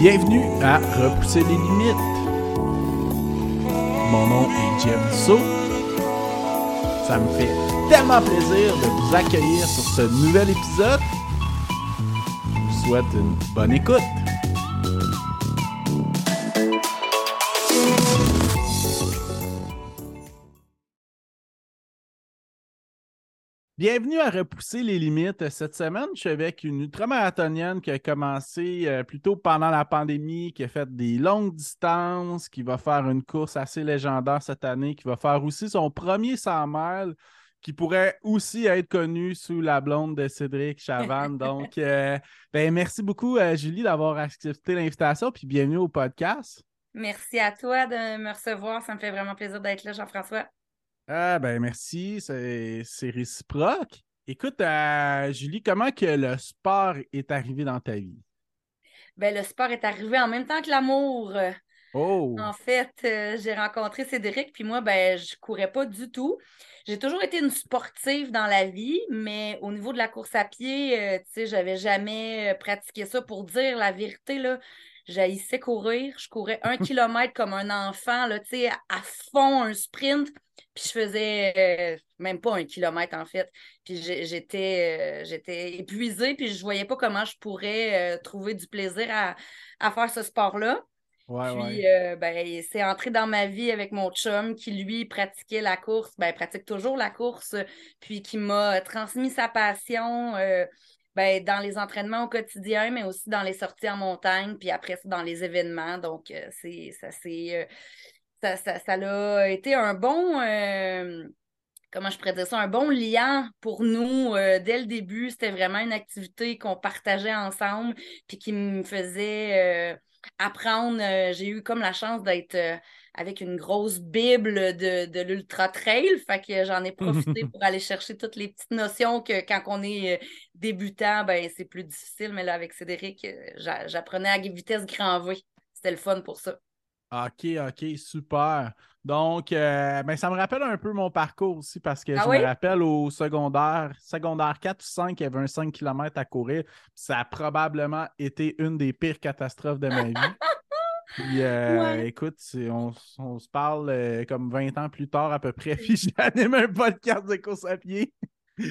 Bienvenue à Repousser les limites. Mon nom est Jeff So. Ça me fait tellement plaisir de vous accueillir sur ce nouvel épisode. Je vous souhaite une bonne écoute. Bienvenue à Repousser les limites. Cette semaine, je suis avec une ultramarathonienne qui a commencé euh, plutôt pendant la pandémie, qui a fait des longues distances, qui va faire une course assez légendaire cette année, qui va faire aussi son premier 100 miles, qui pourrait aussi être connu sous la blonde de Cédric Chavannes. Donc, euh, ben, merci beaucoup, euh, Julie, d'avoir accepté l'invitation, puis bienvenue au podcast. Merci à toi de me recevoir. Ça me fait vraiment plaisir d'être là, Jean-François. Ah ben merci, c'est réciproque. Écoute, euh, Julie, comment que le sport est arrivé dans ta vie? Ben, le sport est arrivé en même temps que l'amour. Oh! En fait, euh, j'ai rencontré Cédric, puis moi, ben, je courais pas du tout. J'ai toujours été une sportive dans la vie, mais au niveau de la course à pied, euh, tu sais, j'avais jamais pratiqué ça. Pour dire la vérité, là, j'haïssais courir. Je courais un kilomètre comme un enfant, là, tu sais, à fond, un sprint. Puis je faisais euh, même pas un kilomètre, en fait. Puis j'étais, euh, j'étais épuisée, puis je voyais pas comment je pourrais euh, trouver du plaisir à, faire ce sport-là. puis, ben, c'est entré dans ma vie avec mon chum qui, lui, pratiquait la course, ben, pratique toujours la course, puis qui m'a transmis sa passion ben, dans les entraînements au quotidien, mais aussi dans les sorties en montagne, puis après, dans les événements. Donc, c'est ça c'est ça, ça, a été un bon, euh, comment je pourrais dire ça, un bon lien pour nous euh, dès le début. C'était vraiment une activité qu'on partageait ensemble, puis qui me faisait euh, apprendre. J'ai eu comme la chance d'être avec une grosse bible de, de l'ultra trail, fait que j'en ai profité pour aller chercher toutes les petites notions que quand on est débutant, ben c'est plus difficile, mais là avec Cédric, j'apprenais à vitesse grand V. C'était le fun pour ça. OK, OK, super. Donc, euh, ben, ça me rappelle un peu mon parcours aussi parce que ah je me rappelle au secondaire, secondaire 4 ou 5, il y avait un 5 km à courir. Ça a probablement été une des pires catastrophes de ma vie. Puis, euh, écoute, on, se parle euh, comme 20 ans plus tard à peu près, puis j'anime un podcast de course à pied.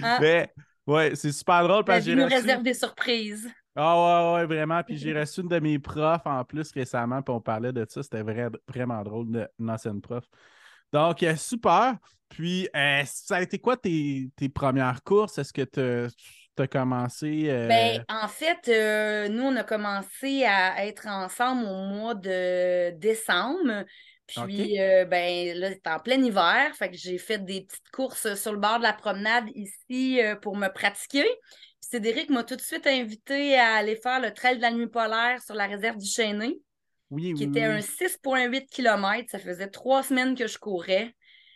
Ah. Mais, ouais, c'est super drôle parce que j'ai. nous réserve des surprises. Ah ouais, ouais, vraiment. Puis j'ai reçu une de mes profs en plus récemment, puis on parlait de ça. C'était vraiment drôle, une ancienne prof. Donc, euh, super. Puis, euh, ça a été quoi tes, premières courses? Est-ce que tu as commencé? Euh, ben, en fait, nous, on a commencé à être ensemble au mois de décembre. Puis, ben, là, c'était en plein hiver. Fait que j'ai fait des petites courses sur le bord de la promenade ici pour me pratiquer. Cédric m'a tout de suite invité à aller faire le trail de la nuit polaire sur la réserve du Chêné. Oui, qui était un 6,8 km. Ça faisait trois semaines que je courais.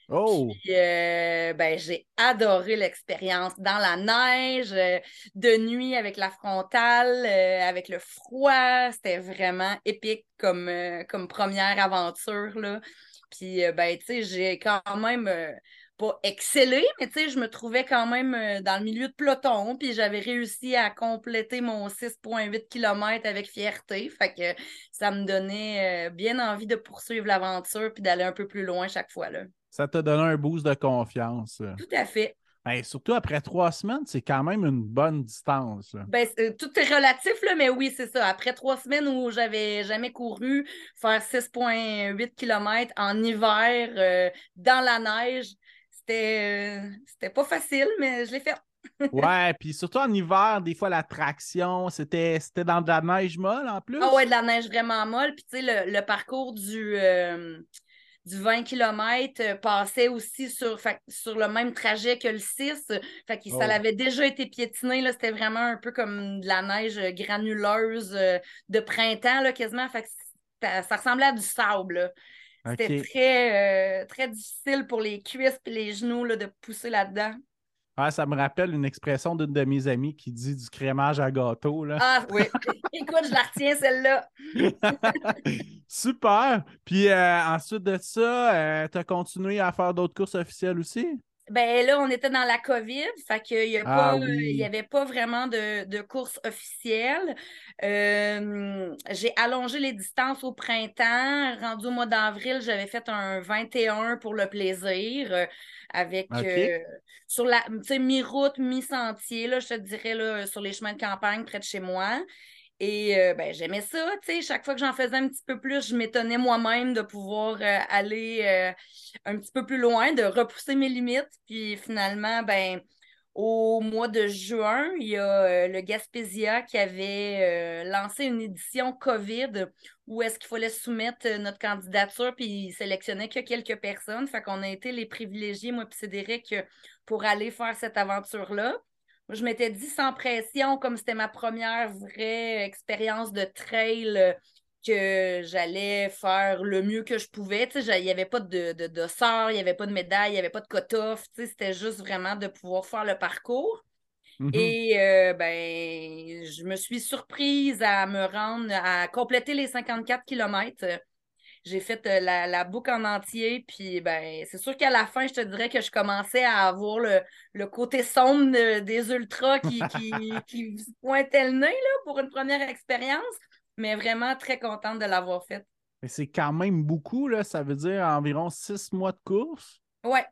Oh! Euh, ben, j'ai adoré l'expérience dans la neige, euh, de nuit avec la frontale, euh, avec le froid. C'était vraiment épique comme, comme première aventure. Là. Puis, ben, tu sais, j'ai quand même pas excellé, mais tu sais, je me trouvais quand même euh, dans le milieu de peloton, puis j'avais réussi à compléter mon 6,8 km avec fierté. Fait que ça me donnait euh, bien envie de poursuivre l'aventure puis d'aller un peu plus loin chaque fois. Là. Ça t'a donné un boost de confiance. Tout à fait. surtout après trois semaines, c'est quand même une bonne distance. Ben, tout est relatif, là, mais oui, c'est ça. Après trois semaines où j'avais jamais couru, faire 6,8 km en hiver, euh, dans la neige, c'était, euh, c'était pas facile, mais je l'ai fait. ouais, puis surtout en hiver, des fois, la traction, c'était, dans de la neige molle en plus. Ah ouais, de la neige vraiment molle. Puis tu sais, le, parcours du, euh, du 20 km euh, passait aussi sur, sur le même trajet que le 6. Fait que ça oh. avait déjà été piétiné. C'était vraiment un peu comme de la neige granuleuse de printemps, là, quasiment. Fait que ça, ça ressemblait à du sable. C'était très, euh, très difficile pour les cuisses et les genoux là, de pousser là-dedans. Ah, ça me rappelle une expression d'une de mes amies qui dit du crémage à gâteau. Là. Ah oui, écoute, je la retiens celle-là. Super. Puis euh, ensuite de ça, euh, tu as continué à faire d'autres courses officielles aussi? Ben là, on était dans la COVID, fait qu'il n'y Ah oui. avait pas vraiment de, de course officielle. Euh, j'ai allongé les distances au printemps. Rendu au mois d'avril, j'avais fait un 21 pour le plaisir euh, avec euh, sur la mi-route, mi-sentier, là, je te dirais là, sur les chemins de campagne près de chez moi. Et euh, ben, j'aimais ça, tu sais, chaque fois que j'en faisais un petit peu plus, je m'étonnais moi-même de pouvoir euh, aller euh, un petit peu plus loin, de repousser mes limites. Puis finalement, ben, au mois de juin, il y a le Gaspésia qui avait lancé une édition COVID où est-ce qu'il fallait soumettre notre candidature, puis il sélectionnait que quelques personnes. Fait qu'on a été les privilégiés, moi puis Cédric, pour aller faire cette aventure-là. Je m'étais dit sans pression, comme c'était ma première vraie expérience de trail, euh, que j'allais faire le mieux que je pouvais. Tu sais, il n'y avait pas de, de, de sort, il n'y avait pas de médaille, il n'y avait pas de cut-off. Tu sais, c'était juste vraiment de pouvoir faire le parcours. Mhm. Et euh, ben, je me suis surprise à me rendre, à compléter les 54 kilomètres. J'ai fait euh, la, la boucle en entier, puis ben, c'est sûr qu'à la fin, je te dirais que je commençais à avoir le, le côté sombre de- des ultras qui, qui, qui pointaient le nez là, pour une première expérience, mais vraiment très contente de l'avoir faite. Mais c'est quand même beaucoup, là. Ça veut dire environ six mois de course? Ouais,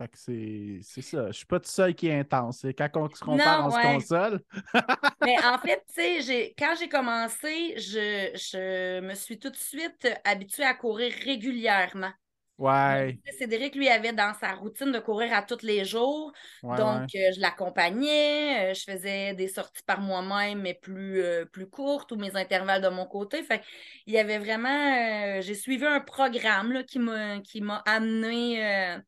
Fait que c'est c'est ça. Je suis pas tout seul qui est intense. C'est Quand on se compare, non, on se console. Mais en fait, tu sais, quand j'ai commencé, je, je me suis tout de suite habituée à courir régulièrement. Ouais, Cédric, lui, avait dans sa routine de courir à tous les jours. ouais, Donc, ouais. euh, je l'accompagnais, euh, je faisais des sorties par moi-même, mais plus, euh, plus courtes, ou mes intervalles de mon côté. Fait il y avait vraiment, j'ai suivi un programme là, qui m'a, qui m'a amené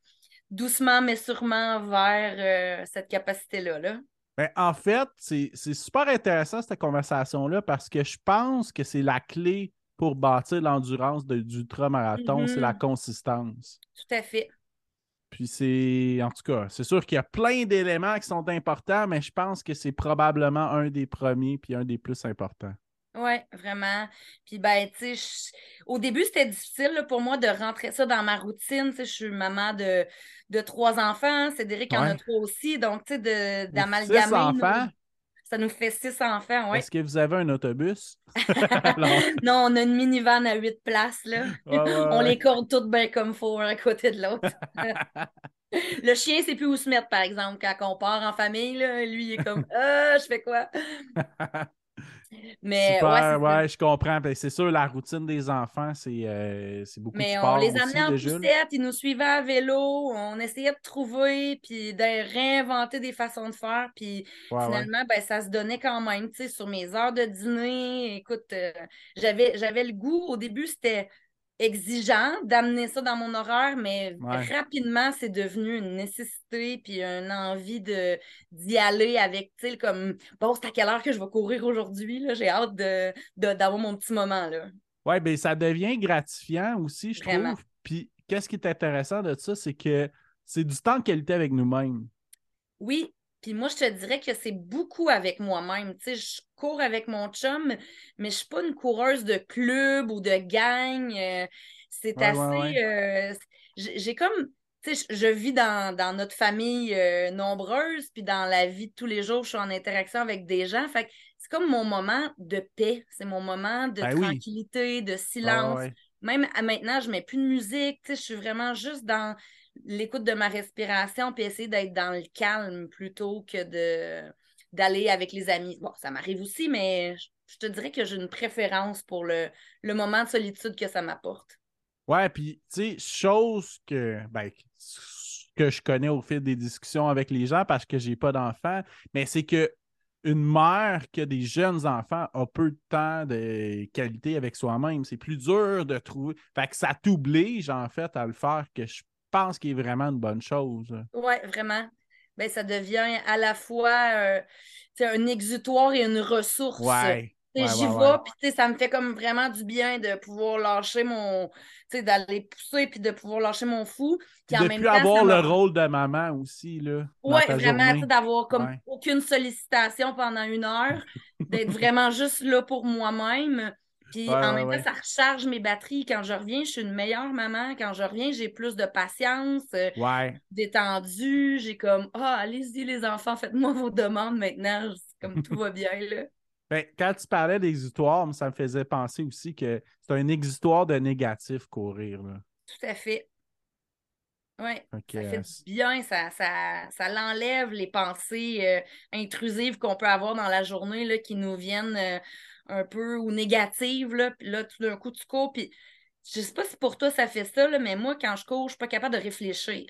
doucement, mais sûrement vers euh, cette capacité-là. Là. Ben, en fait, c'est super intéressant cette conversation-là parce que je pense que c'est la clé pour bâtir l'endurance de- d'ultramarathon, c'est la Mhm, consistance. tout à fait. Puis c'est, en tout cas, c'est sûr qu'il y a plein d'éléments qui sont importants, mais je pense que c'est probablement un des premiers puis un des plus importants. Oui, vraiment. Puis, ben, tu sais, au début, c'était difficile là, pour moi de rentrer ça dans ma routine. Tu sais, je suis maman de, de trois enfants. Cédric en a trois aussi. Donc, tu sais, Six d'amalgamer nos- enfants, Ça nous fait six enfants, oui. est-ce que vous avez un autobus? Non, on a une minivan à huit places, là. ouais, ouais, On les corde toutes bien comme faut, un à côté de l'autre. Le chien sait plus où se mettre, par exemple, quand on part en famille, là. Lui, il est comme Ah, je fais quoi? Mais ouais, Super, ça. ouais, je comprends. C'est sûr, la routine des enfants, c'est euh, beaucoup de Mais on sport les amenait en de poussette, ils nous suivaient à vélo, on essayait de trouver, puis de réinventer des façons de faire, puis Ouais, ouais. finalement, ben, ça se donnait quand même, tu sais, sur mes heures de dîner. Écoute, euh, j'avais le goût, au début, c'était exigeant d'amener ça dans mon horaire, mais Ouais. rapidement, c'est devenu une nécessité, puis une envie de, d'y aller avec, tu sais, comme, bon, c'est à quelle heure que je vais courir aujourd'hui, là, j'ai hâte de, de- d'avoir mon petit moment, là. Ouais, ben ça devient gratifiant aussi, je Vraiment. trouve. Puis, qu'est-ce qui est intéressant de ça, c'est que c'est du temps de qualité avec nous-mêmes. Oui, puis moi, je te dirais que c'est beaucoup avec moi-même. Tu sais, je cours avec mon chum, mais je suis pas une coureuse de club ou de gang. Euh, c'est Ouais, assez... ouais. euh, j'ai comme... Tu sais, je, je vis dans, dans notre famille euh, nombreuse, puis dans la vie de tous les jours, je suis en interaction avec des gens. Fait que c'est comme mon moment de paix. C'est mon moment de Ben oui. tranquillité, de silence. Même à maintenant, je mets plus de musique. Tu sais, je suis vraiment juste dans l'écoute de ma respiration puis essayer d'être dans le calme plutôt que d'aller avec les amis. Bon, ça m'arrive aussi, mais je te dirais que j'ai une préférence pour le, moment de solitude que ça m'apporte. Ouais, puis, tu sais, chose que, ben, que je connais au fil des discussions avec les gens parce que j'ai pas d'enfants, mais c'est que une mère qui a des jeunes enfants a peu de temps de qualité avec soi-même. C'est plus dur de trouver. Fait que ça t'oblige, en fait, à le faire, que je pense qu'il est vraiment une bonne chose. Oui, vraiment. Ben, ça devient à la fois euh, un exutoire et une ressource. Ouais. J'y ouais, vais, puis ça me fait comme vraiment du bien de pouvoir lâcher mon. Tu sais, d'aller pousser, puis de pouvoir lâcher mon fou. Puis en de même plus temps, avoir le rôle de maman aussi, là, dans Ouais, ta vraiment, d'avoir comme aucune sollicitation pendant une heure, d'être vraiment juste là pour moi-même. Puis Ouais, en même ouais. temps, ça recharge mes batteries. Quand je reviens, je suis une meilleure maman. Quand je reviens, j'ai plus de patience, euh, Ouais. détendue. J'ai comme Ah, allez-y, les enfants, faites-moi vos demandes maintenant. Comme tout va bien, là. Ben, quand tu parlais d'exutoire, ça me faisait penser aussi que c'est un exutoire de négatif courir. Là. Tout à fait. Oui, ça fait euh, du bien, ça, ça, ça l'enlève les pensées euh, intrusives qu'on peut avoir dans la journée là, qui nous viennent euh, un peu ou négatives. Là, puis là, tout d'un coup, tu cours. Puis je sais pas si pour toi ça fait ça, là, mais moi, quand je cours, je suis pas capable de réfléchir.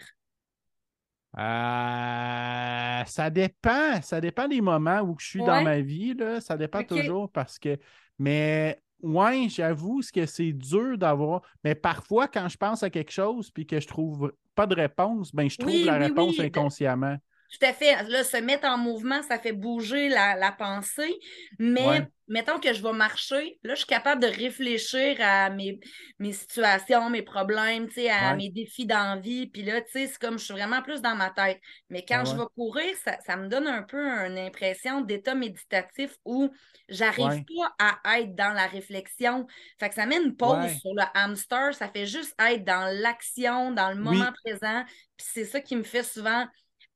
Euh, ça dépend. Ça dépend des moments où je suis dans ma vie. Là. Ça dépend toujours parce que. Mais ouais, j'avoue ce que c'est dur d'avoir. Mais parfois, quand je pense à quelque chose puis que je trouve pas de réponse, ben je trouve Oui, la oui, réponse oui. Inconsciemment. Tout à fait. Là, se mettre en mouvement, ça fait bouger la, la pensée. Mais Ouais. mettons que je vais marcher, là, je suis capable de réfléchir à mes, mes situations, mes problèmes, à Ouais. mes défis d'envie. Puis là, tu sais, c'est comme je suis vraiment plus dans ma tête. Mais quand je vais courir, ça, ça me donne un peu une impression d'état méditatif où j'arrive pas à être dans la réflexion. Fait que ça met une pause sur le hamster. Ça fait juste être dans l'action, dans le Oui. moment présent. Puis c'est ça qui me fait souvent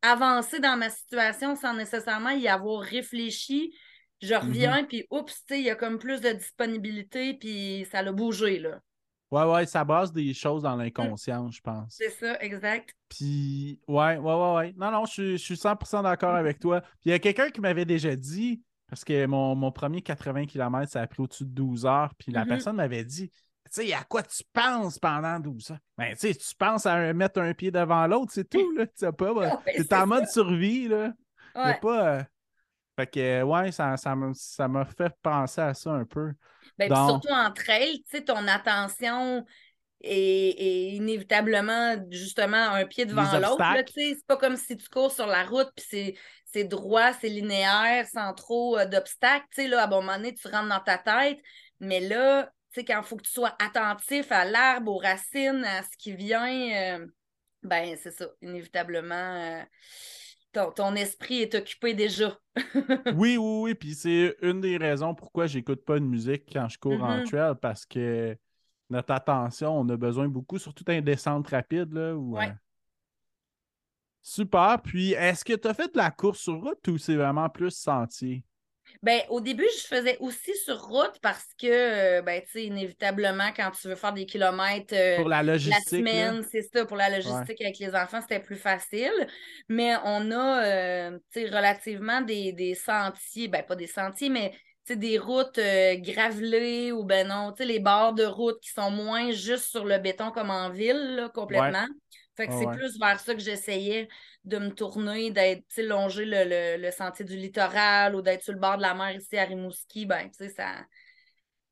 avancer dans ma situation sans nécessairement y avoir réfléchi. Je Mm-hmm. reviens, puis oups, il y a comme plus de disponibilité, puis ça l'a bougé, là. Ouais, ouais, ça base des choses dans l'inconscient, je pense. C'est ça, exact. Puis, ouais, ouais, ouais, ouais. Non, non, je, suis- je suis 100% d'accord avec toi. Puis, il y a quelqu'un qui m'avait déjà dit, parce que mon, mon premier 80 km, ça a pris au-dessus de 12 heures, puis la Mhm. personne m'avait dit, sais, à quoi tu penses pendant 12 heures? Ben, tu sais, tu penses à mettre un pied devant l'autre, c'est tout, là. Tu sais pas, ben, Ah, ben, t'es en mode survie, là. Ouais. pas. euh, Fait que, euh, ouais, ça, ça m'a ça m'a fait penser à ça un peu. Ben, Donc- surtout en trail, tu sais, ton attention est, est inévitablement justement un pied devant l'autre. C'est pas comme si tu cours sur la route puis c'est, c'est droit, c'est linéaire, sans trop euh, d'obstacles. Tu sais, là, à un moment donné, tu rentres dans ta tête. Mais là, tu sais, quand il faut que tu sois attentif à l'arbre, aux racines, à ce qui vient, euh, ben c'est ça, inévitablement. euh, ton, ton esprit est occupé déjà. Oui, oui, oui. Puis c'est une des raisons pourquoi j'écoute pas de musique quand je cours en Mhm. trail parce que notre attention, on a besoin beaucoup, surtout dans les descentes rapides. Là, où, Ouais. euh, Super. Puis, est-ce que tu as fait de la course sur route ou c'est vraiment plus sentier? Ben, au début, je faisais aussi sur route parce que, euh, ben, tu sais, inévitablement, quand tu veux faire des kilomètres euh, Pour la la logistique. là? semaine, c'est ça, pour la logistique avec les enfants, c'était plus facile. Mais on a, euh, tu sais, relativement des, des sentiers, ben, pas des sentiers, mais, tu sais, des routes euh, gravelées ou, ben non, tu sais, les bords de route qui sont moins juste sur le béton comme en ville, là, complètement. Fait que Ouais, c'est ouais. plus vers ça que j'essayais de me tourner, d'être, longer le, le- le sentier du littoral ou d'être sur le bord de la mer ici à Rimouski. Ben, tu sais, ça.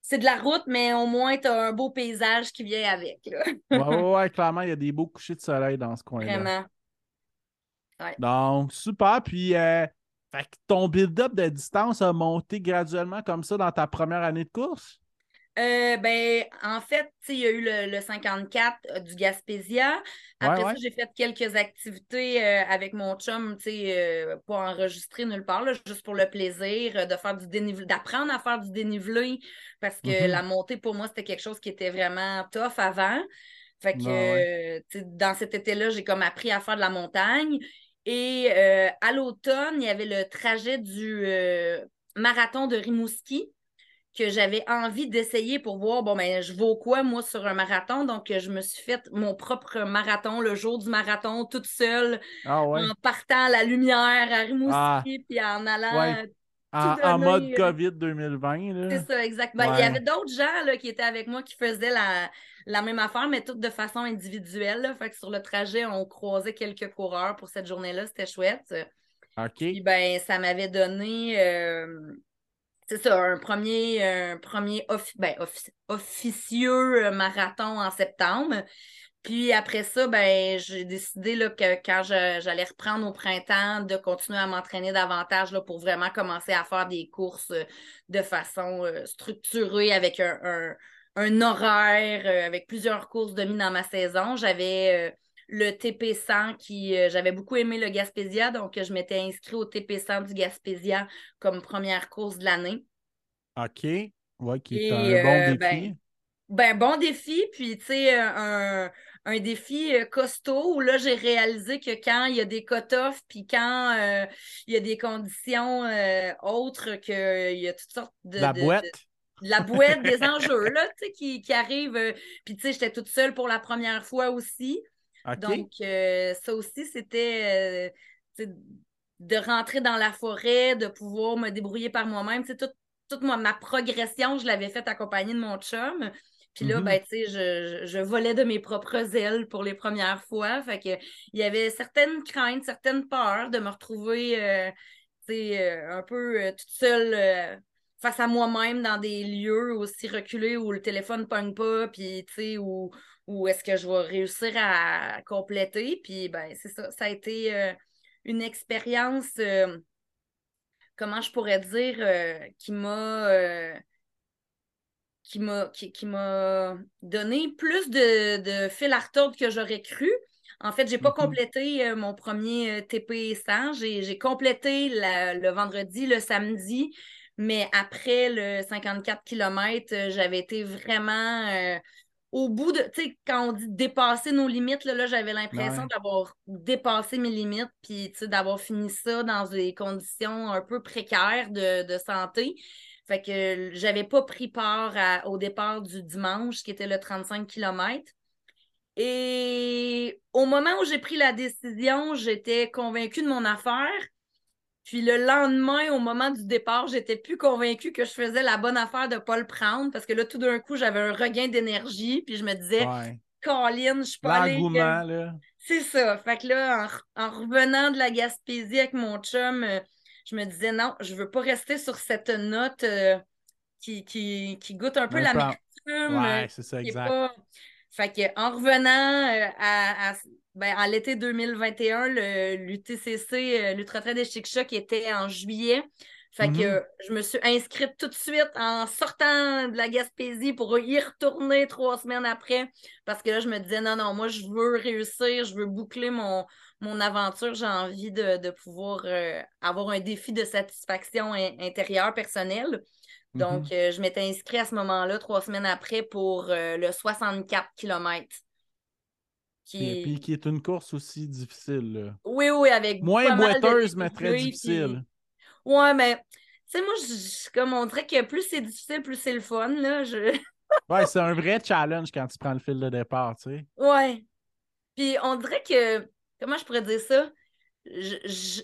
C'est de la route, mais au moins, tu as un beau paysage qui vient avec. là. Ouais, ouais, ouais, clairement, il y a des beaux couchers de soleil dans ce coin-là. Vraiment. Donc, super. Puis, euh, fait que ton build-up de distance a monté graduellement comme ça dans ta première année de course? Euh, ben, en fait, il y a eu le, le 54 euh, du Gaspésia. Après Ouais, ça, j'ai fait quelques activités euh, avec mon chum, tu sais, pas enregistré nulle part, là, juste pour le plaisir de faire du dénivelé, d'apprendre à faire du dénivelé, parce que Mhm. la montée, pour moi, c'était quelque chose qui était vraiment tough avant. Fait que, Ouais, dans cet été-là, j'ai comme appris à faire de la montagne. Et à l'automne, il y avait le trajet du marathon de Rimouski que j'avais envie d'essayer pour voir, bon, ben, je vaux quoi, moi, sur un marathon? Donc, je me suis fait mon propre marathon le jour du marathon, toute seule, Ah ouais. en partant à la lumière à Rimouski, Ah, puis en allant ouais. En, mode euh, COVID 2020, là. c'est ça, exact. Ben, Il y avait d'autres gens là, qui étaient avec moi qui faisaient la, la même affaire, mais toutes de façon individuelle. là. Fait que sur le trajet, on croisait quelques coureurs pour cette journée-là. C'était chouette. OK. Puis ben, ça m'avait donné, euh, c'est ça, un premier, un premier ben, offi- officieux euh, marathon en septembre. Puis après ça, ben, j'ai décidé là, que quand j'allais reprendre au printemps, de continuer à m'entraîner davantage là, pour vraiment commencer à faire des courses euh, de façon euh, structurée avec un, un- horaire, avec plusieurs courses de mis dans ma saison. J'avais euh, le TP100 qui, euh, j'avais beaucoup aimé le Gaspésia, donc euh, je m'étais inscrit au TP100 du Gaspésia comme première course de l'année. OK. Oui, qui est un bon euh, défi. Ben, ben, bon défi, puis tu sais, un, un défi costaud où là, j'ai réalisé que quand il y a des cut-offs, puis quand euh, il y a des conditions euh, autres, qu'il y a toutes sortes de. La boîte. la boîte des enjeux, là, tu sais, qui, qui arrivent. puis, tu sais, j'étais toute seule pour la première fois aussi. Donc, ça aussi, c'était de rentrer dans la forêt, de pouvoir me débrouiller par moi-même. Toute, ma progression, je l'avais faite accompagnée de mon chum. Puis là, mm-hmm. ben, tu sais, je, volais de mes propres ailes pour les premières fois. Fait que il y avait certaines craintes, certaines peurs de me retrouver, euh, tu sais, euh, un peu euh, toute seule face à moi-même dans des lieux aussi reculés où le téléphone ne pogne pas, puis, tu sais, où, où est-ce que je vais réussir à compléter. Puis, ben, c'est ça. Ça a été une expérience, comment je pourrais dire, qui m'a qui m'a qui, m'a donné plus de, de fil à retordre que j'aurais cru. En fait, j'ai pas mhm. complété euh, mon premier euh, TP 100. J'ai complété le vendredi, le samedi, mais après le 54 km, euh, j'avais été vraiment au bout de, tu sais, quand on dit dépasser nos limites, là, j'avais l'impression d'avoir dépassé mes limites, puis d'avoir fini ça dans des conditions un peu précaires de, de santé. Fait que j'avais pas pris part au départ du dimanche, qui était le 35 km. Et au moment où j'ai pris la décision, j'étais convaincue de mon affaire. Puis le lendemain, au moment du départ, j'étais plus convaincue que je faisais la bonne affaire de ne pas le prendre parce que là, tout d'un coup, j'avais un regain d'énergie. Puis je me disais, Colin, je suis pas allée. là. C'est ça. Fait que là, en, revenant de la Gaspésie avec mon chum, euh, je me disais non, je veux pas rester sur cette note euh, qui, qui, qui, goûte un peu l'amertume. Ouais, c'est ça, exact. Fait que, en revenant euh, à, ben, à l'été 2021, l'UTCC, euh, l'Ultra Trail des Chic qui était en juillet. Fait que mm-hmm. je me suis inscrite tout de suite en sortant de la Gaspésie pour y retourner trois semaines après. Parce que là, je me disais, non, non, moi, je veux réussir, je veux boucler mon, mon aventure, j'ai envie de, pouvoir euh, avoir un défi de satisfaction intérieure personnelle. Donc, mm-hmm. euh, je m'étais inscrite à ce moment-là, trois semaines après, pour euh, le 64 km. Qui... Et puis qui est une course aussi difficile. Oui, oui, avec Moins boiteuse, mais très difficile. Oui, Ouais, mais tu sais, moi, comme on dirait que plus c'est difficile, plus c'est le fun. Là. Je... ouais, c'est un vrai challenge quand tu prends le fil de départ, tu sais. Ouais. Puis on dirait que comment je pourrais dire ça? Je,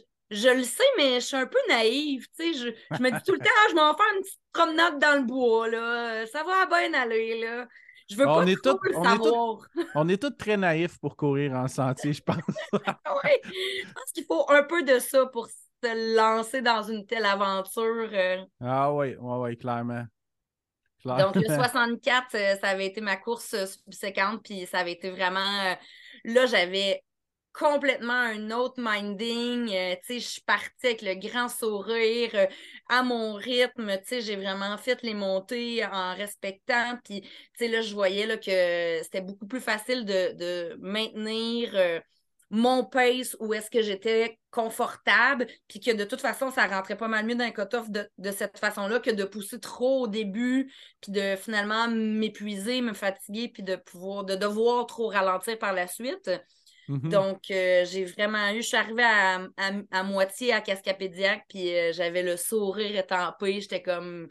le sais, mais je suis un peu naïve. Tu sais, je, me dis tout le temps, ah, je m'en faire une petite promenade dans le bois. Là. Ça va bien aller. Là. Je veux pas est trop le on savoir. Est on est tous très naïfs pour courir en sentier, je pense. oui, je pense qu'il faut un peu de ça pour se lancer dans une telle aventure. Euh. Ah oui, oui, oui, clairement. Donc, le 64, euh, ça avait été ma course euh, subséquente, puis ça avait été vraiment. Là, j'avais complètement un autre minding. Euh, je suis partie avec le grand sourire euh, à mon rythme. J'ai vraiment fait les montées en respectant. Puis, là, je voyais que c'était beaucoup plus facile de, maintenir euh, mon pace où est-ce que j'étais confortable, puis que de toute façon, ça rentrait pas mal mieux dans un cut-off de, de, cette façon-là que de pousser trop au début, puis de finalement m'épuiser, me fatiguer, puis de pouvoir, de devoir trop ralentir par la suite. Mm-hmm. Donc, euh, j'ai vraiment eu, je suis arrivée à, moitié à Cascapédiac, puis euh, j'avais le sourire étampé. J'étais comme.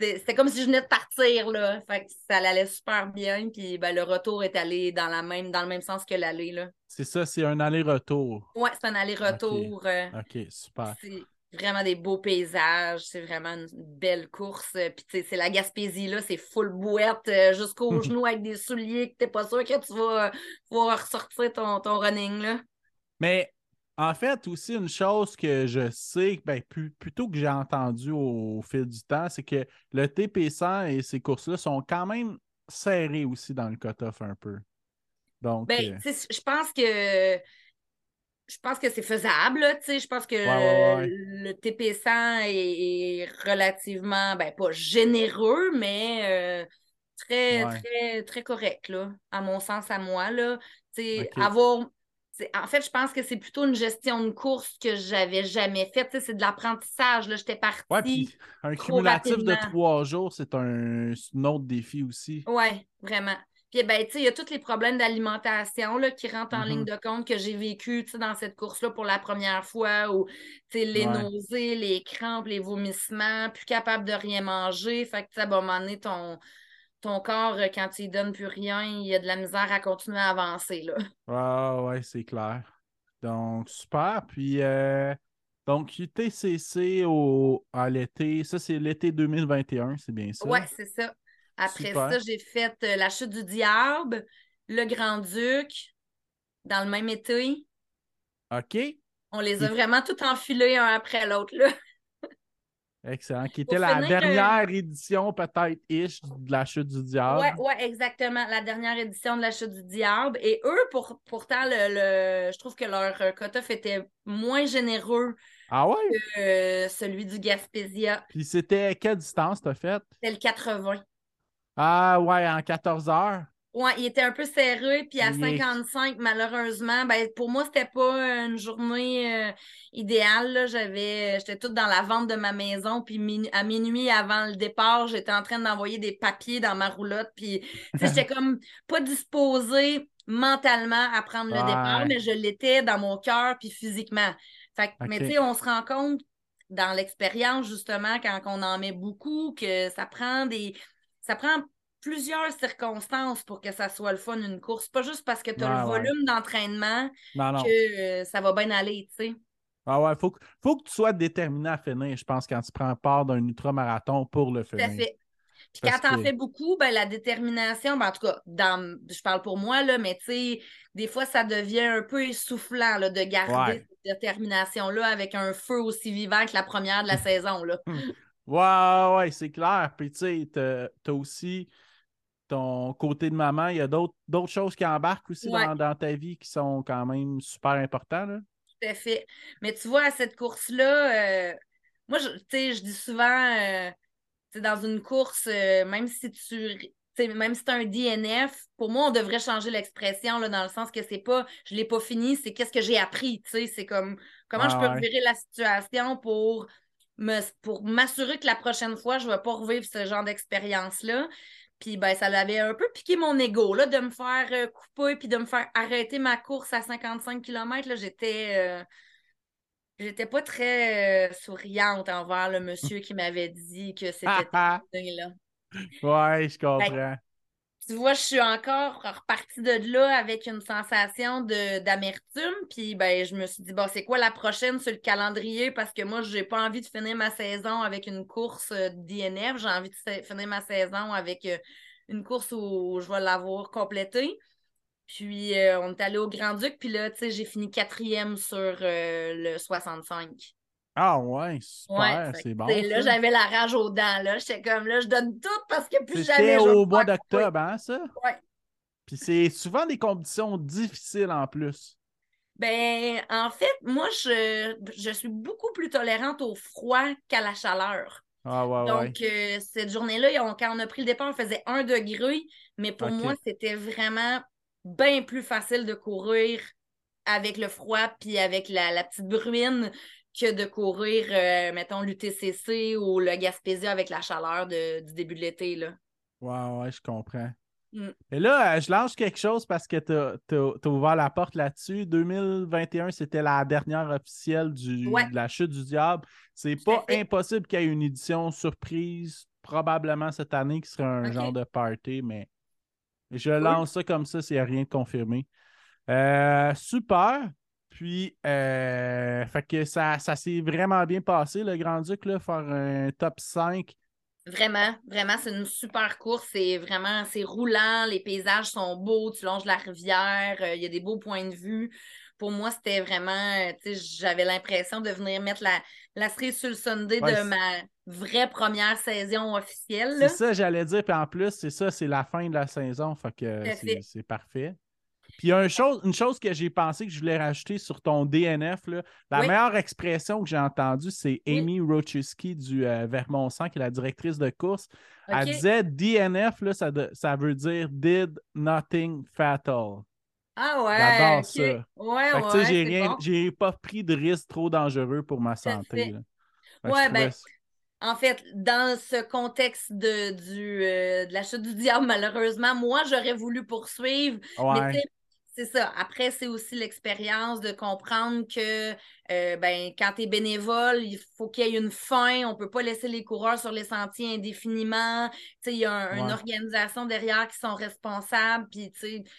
C'était comme si je venais de partir, là. Fait que ça allait super bien, puis ben, le retour est allé dans, la même, dans le même sens que l'aller, là. C'est ça, c'est un aller-retour. Ouais, c'est un aller-retour. OK, euh, super vraiment des beaux paysages. C'est vraiment une belle course. Puis, c'est la Gaspésie, là, c'est full bouette euh, jusqu'aux genoux avec des souliers que t'es pas sûr que tu vas pouvoir ressortir ton, ton running, là. Mais en fait, aussi, une chose que je sais, ben, plutôt que j'ai entendu au, fil du temps, c'est que le TP100 et ces courses-là sont quand même serrés aussi dans le cut-off un peu. Donc, ben, euh, je pense que je pense que c'est faisable. je pense que le TP100 est, relativement, ben, pas généreux, mais euh, très, très, très correct, là, à mon sens, à moi. Là. Avoir en fait, je pense que c'est plutôt une gestion de course que j'avais jamais faite. C'est de l'apprentissage. J'étais partie. Ouais, puis un cumulatif de trois jours, c'est un, un, autre défi aussi. Oui, vraiment. Puis, ben, tu sais, il y a tous les problèmes d'alimentation qui rentrent en ligne mm-hmm. de compte que j'ai vécu, dans cette course-là pour la première fois, où, tu sais, les nausées, les crampes, les vomissements, plus capable de rien manger. Fait que, tu sais, à un moment donné, ton, ton corps, euh, quand tu lui donnes plus rien, il y a de la misère à continuer à avancer, là. Ah, ouais, c'est clair. Donc, super. Puis, euh, donc, UTCC au, à l'été, ça, c'est l'été 2021, c'est bien ça? Ouais, c'est ça. Après ça, j'ai fait euh, La Chute du Diable, Le Grand-Duc, dans le même été. OK. On les a vraiment tout enfilés un après l'autre, là. Excellent. Qui était la dernière euh, édition, peut-être, ish, de la chute du diable. Oui, ouais, exactement. La dernière édition de la chute du diable. Et eux, pour, pourtant, le, je trouve que leur euh, cut-off était moins généreux ah ouais? que celui du Gaspésia. Puis c'était quelle distance t'as fait? C'était le 80. Ah ouais, en 14 heures. Ouais, il était un peu serré, puis à 55, malheureusement, ben, pour moi, c'était pas une journée euh, idéale. J'avais, j'étais toute dans la vente de ma maison, puis à minuit avant le départ, j'étais en train d'envoyer des papiers dans ma roulotte, puis j'étais comme pas disposée mentalement à prendre le départ, mais je l'étais dans mon cœur, puis physiquement. Fait Mais tu sais, on se rend compte dans l'expérience, justement, quand on en met beaucoup, que ça prend des ça prend plusieurs circonstances pour que ça soit le fun une course. Pas juste parce que tu as le volume d'entraînement que euh, ça va bien aller, tu sais. Ah ouais, faut, faut que tu sois déterminé à finir, je pense, quand tu prends part d'un ultramarathon pour le finir. Tout à fait. Puis quand tu en fais beaucoup, ben, la détermination, ben, en tout cas, dans, je parle pour moi, là, mais tu sais, des fois, ça devient un peu essoufflant là, de garder cette détermination-là avec un feu aussi vivant que la première de la saison. Là. Ouais, ouais, c'est clair. Puis tu sais, t'as aussi ton côté de maman. Il y a d'autres choses qui embarquent aussi dans, ta vie qui sont quand même super importants. Là. Tout à fait. Mais tu vois, à cette course-là, euh, moi, je, je dis souvent, euh, dans une course, euh, même si tu même si c'est un DNF, pour moi, on devrait changer l'expression dans le sens que c'est pas je l'ai pas fini, c'est qu'est-ce que j'ai appris. C'est comme comment je peux revirer la situation pour pour m'assurer que la prochaine fois, je ne vais pas revivre ce genre d'expérience-là. Puis ben, ça l'avait un peu piqué mon ego là, de me faire euh, couper puis de me faire arrêter ma course à 55 km. J'étais euh, j'étais pas très euh, souriante envers le monsieur qui m'avait dit que c'était là. Ouais, je comprends tu vois, je suis encore repartie de là avec une sensation d'amertume. Puis ben, je me suis dit, bon, c'est quoi la prochaine sur le calendrier? Parce que moi, j'ai pas envie de finir ma saison avec une course euh, d'INF. J'ai envie de finir ma saison avec euh, une course où je vais l'avoir complétée. Puis euh, on est allé au Grand-Duc, puis là, tu sais, j'ai fini quatrième sur le 65. Ah ouais, super, c'est bon. Là, j'avais la rage aux dents. Là. J'étais comme là, je donne tout parce que plus jamais. C'était au mois d'octobre, hein, ça? Oui. Puis c'est souvent des conditions difficiles en plus. Ben, en fait, moi, je, je suis beaucoup plus tolérante au froid qu'à la chaleur. Ah, ouais, Donc, euh, cette journée-là, quand on a pris le départ, on faisait un degré, mais pour moi, c'était vraiment bien plus facile de courir avec le froid puis avec la, la petite bruine que de courir, euh, mettons, l'UTCC ou le Gaspésia avec la chaleur du début de l'été. Là. Ouais, ouais, je comprends. Mm. Et là, euh, je lance quelque chose parce que tu as, ouvert la porte là-dessus. 2021, c'était la dernière officielle du, de la chute du diable. C'est pas impossible qu'il y ait une édition surprise, probablement cette année, qui serait un genre de party, mais je lance ça comme ça s'il n'y a rien de confirmé. Euh, super. Puis, euh, fait que ça, ça s'est vraiment bien passé, le Grand-Duc, là, faire un top 5. Vraiment, vraiment, c'est une super course. C'est vraiment, c'est roulant, les paysages sont beaux, tu longes la rivière, euh, il y a des beaux points de vue. Pour moi, c'était vraiment, euh, tu sais, j'avais l'impression de venir mettre la, la cerise sur le Sunday de ma vraie première saison officielle. C'est ça, j'allais dire. Puis en plus, c'est ça, c'est la fin de la saison. Fait que c'est parfait. Puis il y a une chose, une chose que j'ai pensé que je voulais rajouter sur ton DNF. La meilleure expression que j'ai entendue, c'est Amy Rochuski du euh, Vermont 100, qui est la directrice de course. Elle disait DNF, là, ça, ça veut dire Did Nothing Fatal. Ah ouais. J'adore ok. ça. Ouais, Fait que, tu sais, ouais. j'ai rien, bon. j'ai pas pris de risque trop dangereux pour ma santé. là. Ouais, ben, ça- En fait, dans ce contexte de, du, euh, de la chute du diable, malheureusement, moi, j'aurais voulu poursuivre. Mais Ouais, sais, c'est ça. Après, c'est aussi l'expérience de comprendre que euh, ben, quand tu es bénévole, il faut qu'il y ait une fin. On ne peut pas laisser les coureurs sur les sentiers indéfiniment. Il y a un- une organisation derrière qui sont responsables. Puis,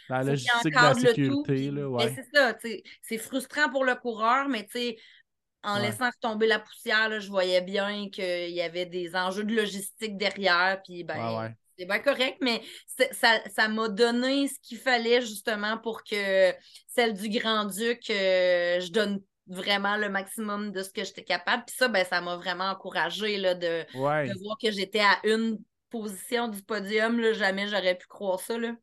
la logistique de la sécurité, ben, ouais. c'est ça. C'est frustrant pour le coureur, mais en Ouais. laissant tomber la poussière, là, je voyais bien qu'il y avait des enjeux de logistique derrière. Puis, ben. C'est bien correct, mais ça ça m'a donné ce qu'il fallait justement pour que celle du Grand-Duc, euh, je donne vraiment le maximum de ce que j'étais capable. Puis ça, ben, ça m'a vraiment encouragé là, de, Ouais. de voir que j'étais à une position du podium. Là, jamais j'aurais pu croire ça. Là.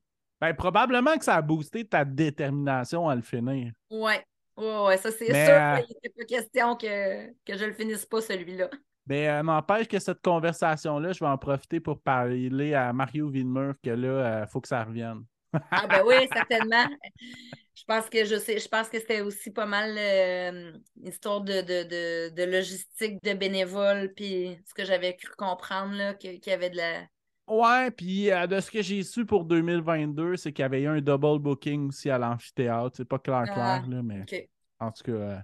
Ben, probablement que ça a boosté ta détermination à le finir. Ouais. Ouais, ouais, ça c'est sûr euh, qu'il n'était pas question que, que je le finisse pas, celui-là. Mais euh, n'empêche que cette conversation-là, je vais en profiter pour parler à Mario Villemur que là, il faut que ça revienne. Ah ben oui, certainement. Je pense que je sais, je pense que c'était aussi pas mal euh, une histoire de, de, de, de logistique de bénévoles, puis ce que j'avais cru comprendre, là, qu'il y avait de la. Ouais, puis euh, de ce que j'ai su pour 2022, c'est qu'il y avait eu un double booking aussi à l'amphithéâtre. C'est pas clair, Ah, clair, là, mais en tout cas. euh,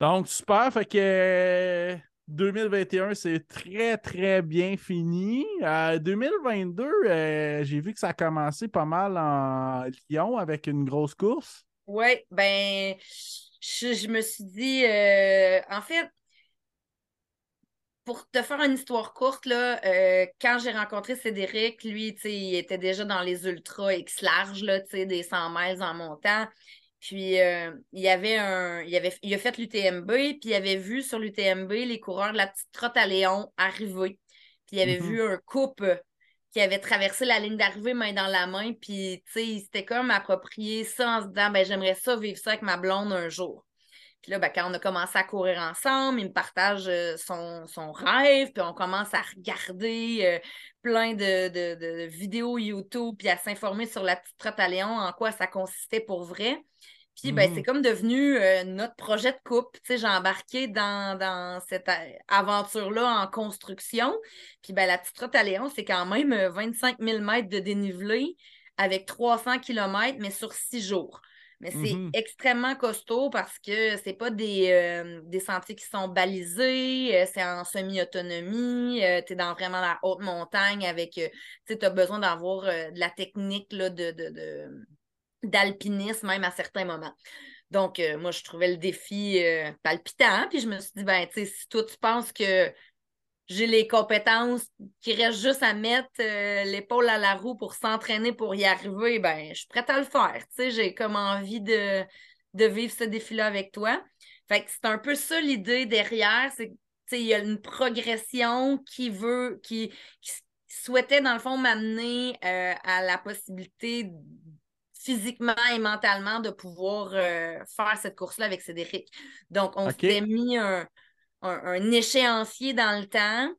Donc, super. Fait que euh, 2021, c'est très, très bien fini. Euh, 2022, euh, j'ai vu que ça a commencé pas mal en Lyon avec une grosse course. Oui, ben, je, me suis dit, euh, en fait, pour te faire une histoire courte, là, euh, quand j'ai rencontré Cédric, lui, il était déjà dans les ultras X large, là, tu sais, des 100 miles en montant. Puis, euh, il y avait un, il, avait, il a fait l'UTMB, puis il avait vu sur l'UTMB les coureurs de la petite trotte à Léon arriver. Puis, il avait Mhm. vu un couple qui avait traversé la ligne d'arrivée main dans la main, puis, tu sais, il s'était comme approprié ça en se disant, ben, j'aimerais ça vivre ça avec ma blonde un jour. Puis là, ben, quand on a commencé à courir ensemble, il me partage euh, son, son rêve, puis on commence à regarder euh, plein de, de- de vidéos YouTube, puis à s'informer sur la petite trotte à Léon, en quoi ça consistait pour vrai. Puis ben, Mhm. c'est comme devenu euh, notre projet de couple. Tu sais, j'ai embarqué dans, dans cette aventure-là en construction. Puis ben, la petite trotte à Léon, c'est quand même euh, 25 000 mètres de dénivelé avec 300 km, mais sur six jours. Mais c'est Mhm. extrêmement costaud parce que c'est pas des, euh, des sentiers qui sont balisés, euh, c'est en semi-autonomie, tu es dans vraiment la haute montagne avec, euh, tu as besoin d'avoir euh, de la technique là, de, de, d'alpinisme même à certains moments. Donc, euh, moi, je trouvais le défi euh, palpitant, puis je me suis dit, ben, tu sais, si toi, tu penses que j'ai les compétences, qu'il reste juste à mettre euh, l'épaule à la roue pour s'entraîner pour y arriver, ben, je suis prête à le faire. Tu sais, j'ai comme envie de, de vivre ce défi-là avec toi. Fait que c'est un peu ça l'idée derrière, c'est que, tu sais, il y a une progression qui veut, qui, qui souhaitait, dans le fond, m'amener euh, à la possibilité physiquement et mentalement de pouvoir euh, faire cette course-là avec Cédric. Donc, on OK. s'était mis un, un, un échéancier dans le temps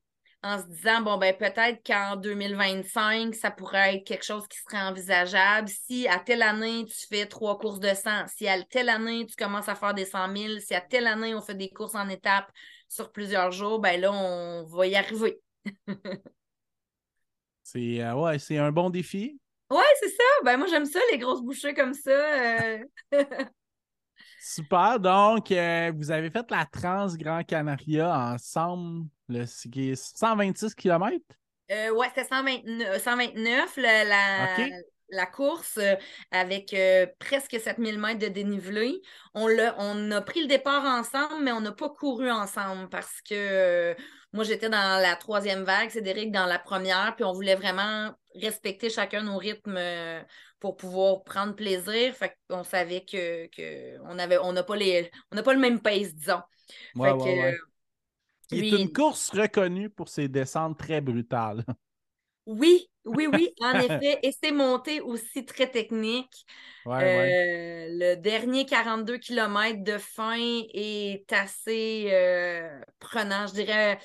en se disant, bon, ben peut-être qu'en 2025, ça pourrait être quelque chose qui serait envisageable. Si à telle année, tu fais trois courses de 100, si à telle année, tu commences à faire des 100 000, si à telle année, on fait des courses en étapes sur plusieurs jours, ben là, on va y arriver. C'est euh, ouais, c'est un bon défi. Ouais, c'est ça. Ben moi, j'aime ça, les grosses bouchées comme ça. euh. Super. Donc, euh, vous avez fait la Trans Grand Canaria ensemble, le, ce qui est 126 km. Euh, ouais, c'était 129, 129 la, la, course euh, avec euh, presque 7000 mètres de dénivelé. On, on a pris le départ ensemble, mais on n'a pas couru ensemble parce que euh, moi, j'étais dans la troisième vague, Cédric dans la première, puis on voulait vraiment respecter chacun nos rythmes euh, pour pouvoir prendre plaisir. Fait qu'on savait que, que on avait, on n'a pas les, on n'a pas le même pace, disons. Ouais, Fait ouais, que, ouais. Qui est une course reconnue pour ses descentes très brutales. Oui, oui, oui, en effet. Et c'est monté aussi très technique. Ouais, ouais. Euh, le dernier 42 km de fin est assez euh, prenant, je dirais.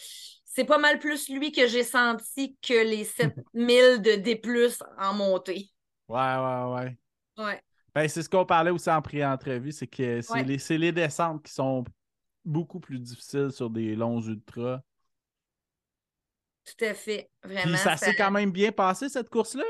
C'est pas mal plus lui que j'ai senti que les 7000 de D+, en montée. Ouais, ouais, ouais. Ouais. Ben, c'est ce qu'on parlait aussi en pré-entrevue, c'est que c'est Ouais. les, les descentes qui sont beaucoup plus difficiles sur des longs ultras. Tout à fait. Vraiment. Puis ça s'est quand même bien passé, cette course-là?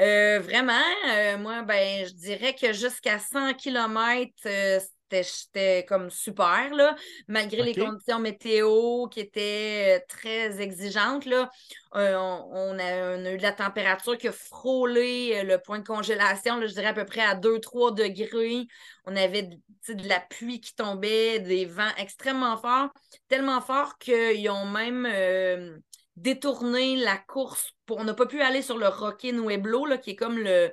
Euh, vraiment, euh, moi, ben, je dirais que jusqu'à 100 km, c'était j'étais comme super, là, malgré les conditions météo qui étaient euh, très exigeantes. Là, Euh, on, on a, on a eu de la température qui a frôlé euh, le point de congélation, là, je dirais à peu près à 2-3 degrés. On avait de la pluie qui tombait, des vents extrêmement forts, tellement forts qu'ils ont même euh, détourné la course. Pour, on n'a pas pu aller sur le Rocky Nueblo, là, qui est comme le,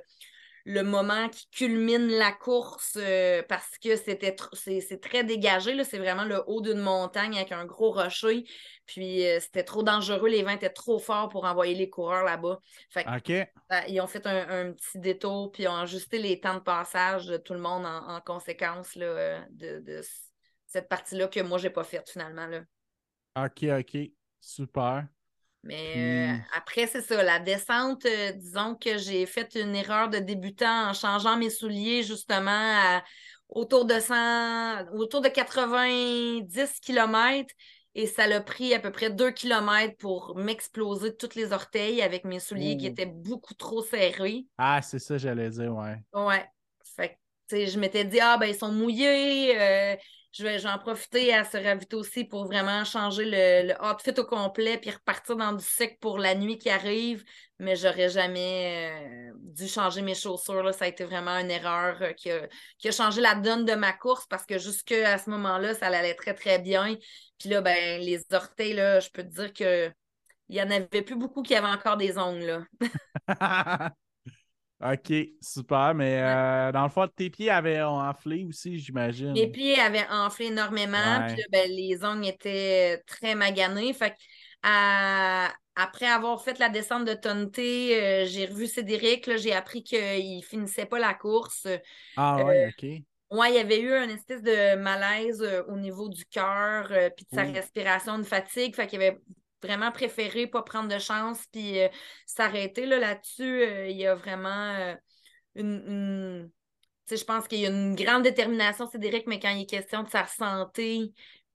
le moment qui culmine la course euh, parce que c'était tr- c'est c'est très dégagé. là. C'est vraiment le haut d'une montagne avec un gros rocher. Puis euh, c'était trop dangereux. Les vents étaient trop forts pour envoyer les coureurs là-bas. Fait que, OK. euh, ils ont fait un, un petit détour, puis ils ont ajusté les temps de passage de tout le monde en, en conséquence là, euh, de, de cette partie-là que moi, j'ai pas faite finalement. Là. OK, OK. Super. Mais euh, après, c'est ça, la descente, euh, disons que j'ai fait une erreur de débutant en changeant mes souliers justement à- autour de 100, autour de 90 km et ça l'a pris à peu près 2 km pour m'exploser toutes les orteils avec mes souliers qui étaient beaucoup trop serrés. Ah, c'est ça, j'allais dire, ouais. Ouais. Fait que, je m'étais dit, ah, ben, ils sont mouillés. euh, je vais, je vais en profiter à se raviter aussi pour vraiment changer le, outfit au complet puis repartir dans du sec pour la nuit qui arrive. Mais j'aurais jamais euh, dû changer mes chaussures. Là. Ça a été vraiment une erreur euh, qui, a, qui a changé la donne de ma course parce que jusqu'à ce moment-là, ça allait très, très bien. Puis là, ben, les orteils, là, je peux te dire que il y en avait plus beaucoup qui avaient encore des ongles. Là. OK, super. Mais euh, dans le fond, tes pieds avaient enflé aussi, j'imagine. Mes pieds avaient enflé énormément, Ouais. puis là, ben, les ongles étaient très maganés. Fait que, à- après avoir fait la descente de Tonté, euh, j'ai revu Cédric, j'ai appris qu'il finissait pas la course. Ah ouais, Euh, OK. Ouais, il y avait eu un espèce de malaise euh, au niveau du cœur, euh, puis de sa respiration, de fatigue. Fait qu'il avait vraiment préféré pas prendre de chance, puis euh, s'arrêter là, là-dessus. euh, il y a vraiment euh, une, une- Tu sais, je pense qu'il y a une grande détermination, Cédric, mais quand il est question de sa santé,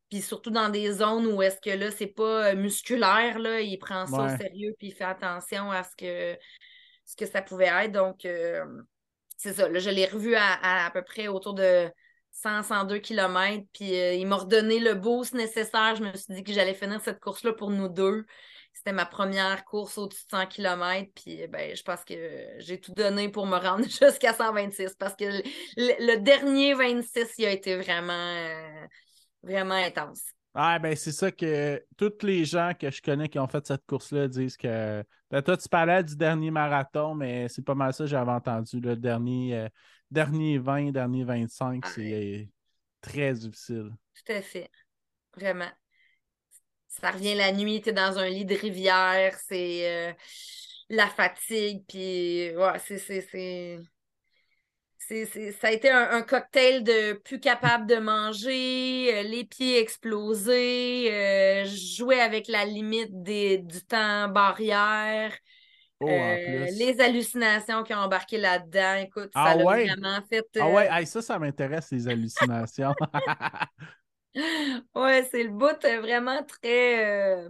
puis surtout dans des zones où est-ce que là, c'est pas euh, musculaire, là, il prend ça Ouais. au sérieux, puis il fait attention à ce que, ce que ça pouvait être. Donc, c'est ça. Là, je l'ai revu à, à, à peu près autour de 100, 102 km. Puis euh, il m'a redonné le boost nécessaire. Je me suis dit que j'allais finir cette course-là pour nous deux. C'était ma première course au-dessus de 100 km. Puis ben, je pense que j'ai tout donné pour me rendre jusqu'à 126 parce que le, dernier 26, il a été vraiment, euh, vraiment intense. Ah, ben c'est ça que tous les gens que je connais qui ont fait cette course-là disent que. Ben, toi, tu parlais du dernier marathon, mais c'est pas mal ça que j'avais entendu. Le dernier, euh, dernier 20, dernier 25, Ah, c'est euh, très difficile. Tout à fait. Vraiment. Ça revient la nuit, tu es dans un lit de rivière, c'est euh, la fatigue, puis ouais, c'est, ça a été un, un cocktail de plus capable de manger, euh, les pieds explosés, euh, jouer avec la limite des, du temps barrière, Oh, euh, les hallucinations qui ont embarqué là-dedans. Écoute, Ah ça l'a ouais? vraiment fait. Ah euh, ouais, hey, ça, ça m'intéresse, les hallucinations. Ouais, c'est le bout euh, vraiment très, euh,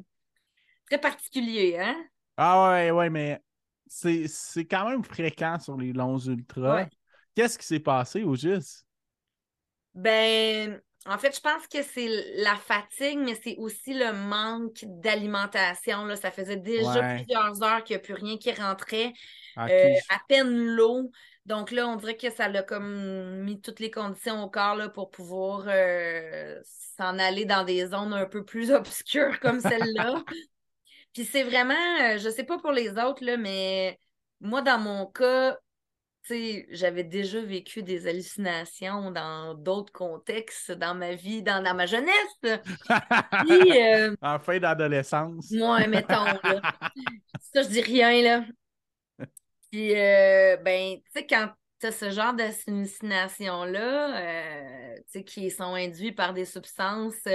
très particulier, hein? ah ouais, ouais, mais c'est c'est quand même fréquent sur les longs ultras. Ouais. Qu'est-ce qui s'est passé au juste? Ben, en fait, je pense que c'est la fatigue, mais c'est aussi le manque d'alimentation. Là. Ça faisait déjà Ouais. plusieurs heures qu'il n'y a plus rien qui rentrait, euh, je- à peine l'eau. Donc là, on dirait que ça l'a comme mis toutes les conditions au corps là, pour pouvoir euh, s'en aller dans des zones un peu plus obscures comme celle-là. Puis c'est vraiment, euh, je sais pas pour les autres, là, mais moi, dans mon cas, j'avais déjà vécu des hallucinations dans d'autres contextes, dans ma vie, dans, dans ma jeunesse. Puis, euh, en fin d'adolescence. moi, mettons, là. Ça, je dis rien, là. Puis, euh, ben, tu sais, quand tu as ce genre d'hallucination-là, euh, tu sais, qui sont induits par des substances,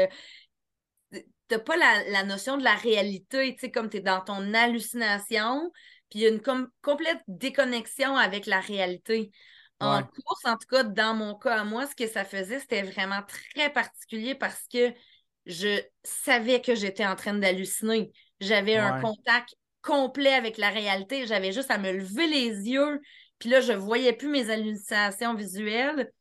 t'as pas la, la notion de la réalité, tu sais, comme tu es dans ton hallucination, puis il y a une com- complète déconnexion avec la réalité. En course, en tout cas, dans mon cas à moi, ce que ça faisait, c'était vraiment très particulier parce que je savais que j'étais en train d'halluciner. J'avais un contact complet avec la réalité. J'avais juste à me lever les yeux. Puis là, je voyais plus mes hallucinations visuelles.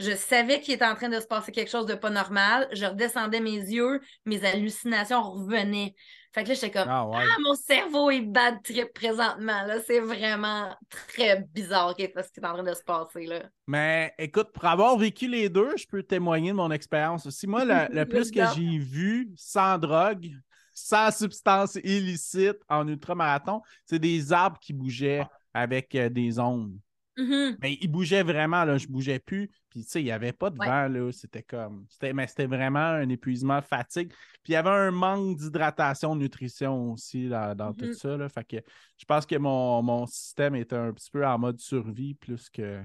Je savais qu'il était en train de se passer quelque chose de pas normal. Je redescendais mes yeux, mes hallucinations revenaient. Fait que là, j'étais comme ah, ah, mon cerveau est bad trip présentement. Là. C'est vraiment très bizarre ce qui est en train de se passer. Là. Mais écoute, pour avoir vécu les deux, je peux témoigner de mon expérience aussi. Moi, le, plus que j'ai vu sans drogue, sans substance illicite en ultramarathon, c'est des arbres qui bougeaient avec euh, des ondes. Mm-hmm. Mais il bougeait vraiment, là, je bougeais plus. Puis, tu sais, il n'y avait pas de vent, là. C'était comme. mais c'était vraiment un épuisement, fatigue. Puis, il y avait un manque d'hydratation, de nutrition aussi dans tout mm-hmm. ça, là. Fait que je pense que mon, système était un petit peu en mode survie plus que.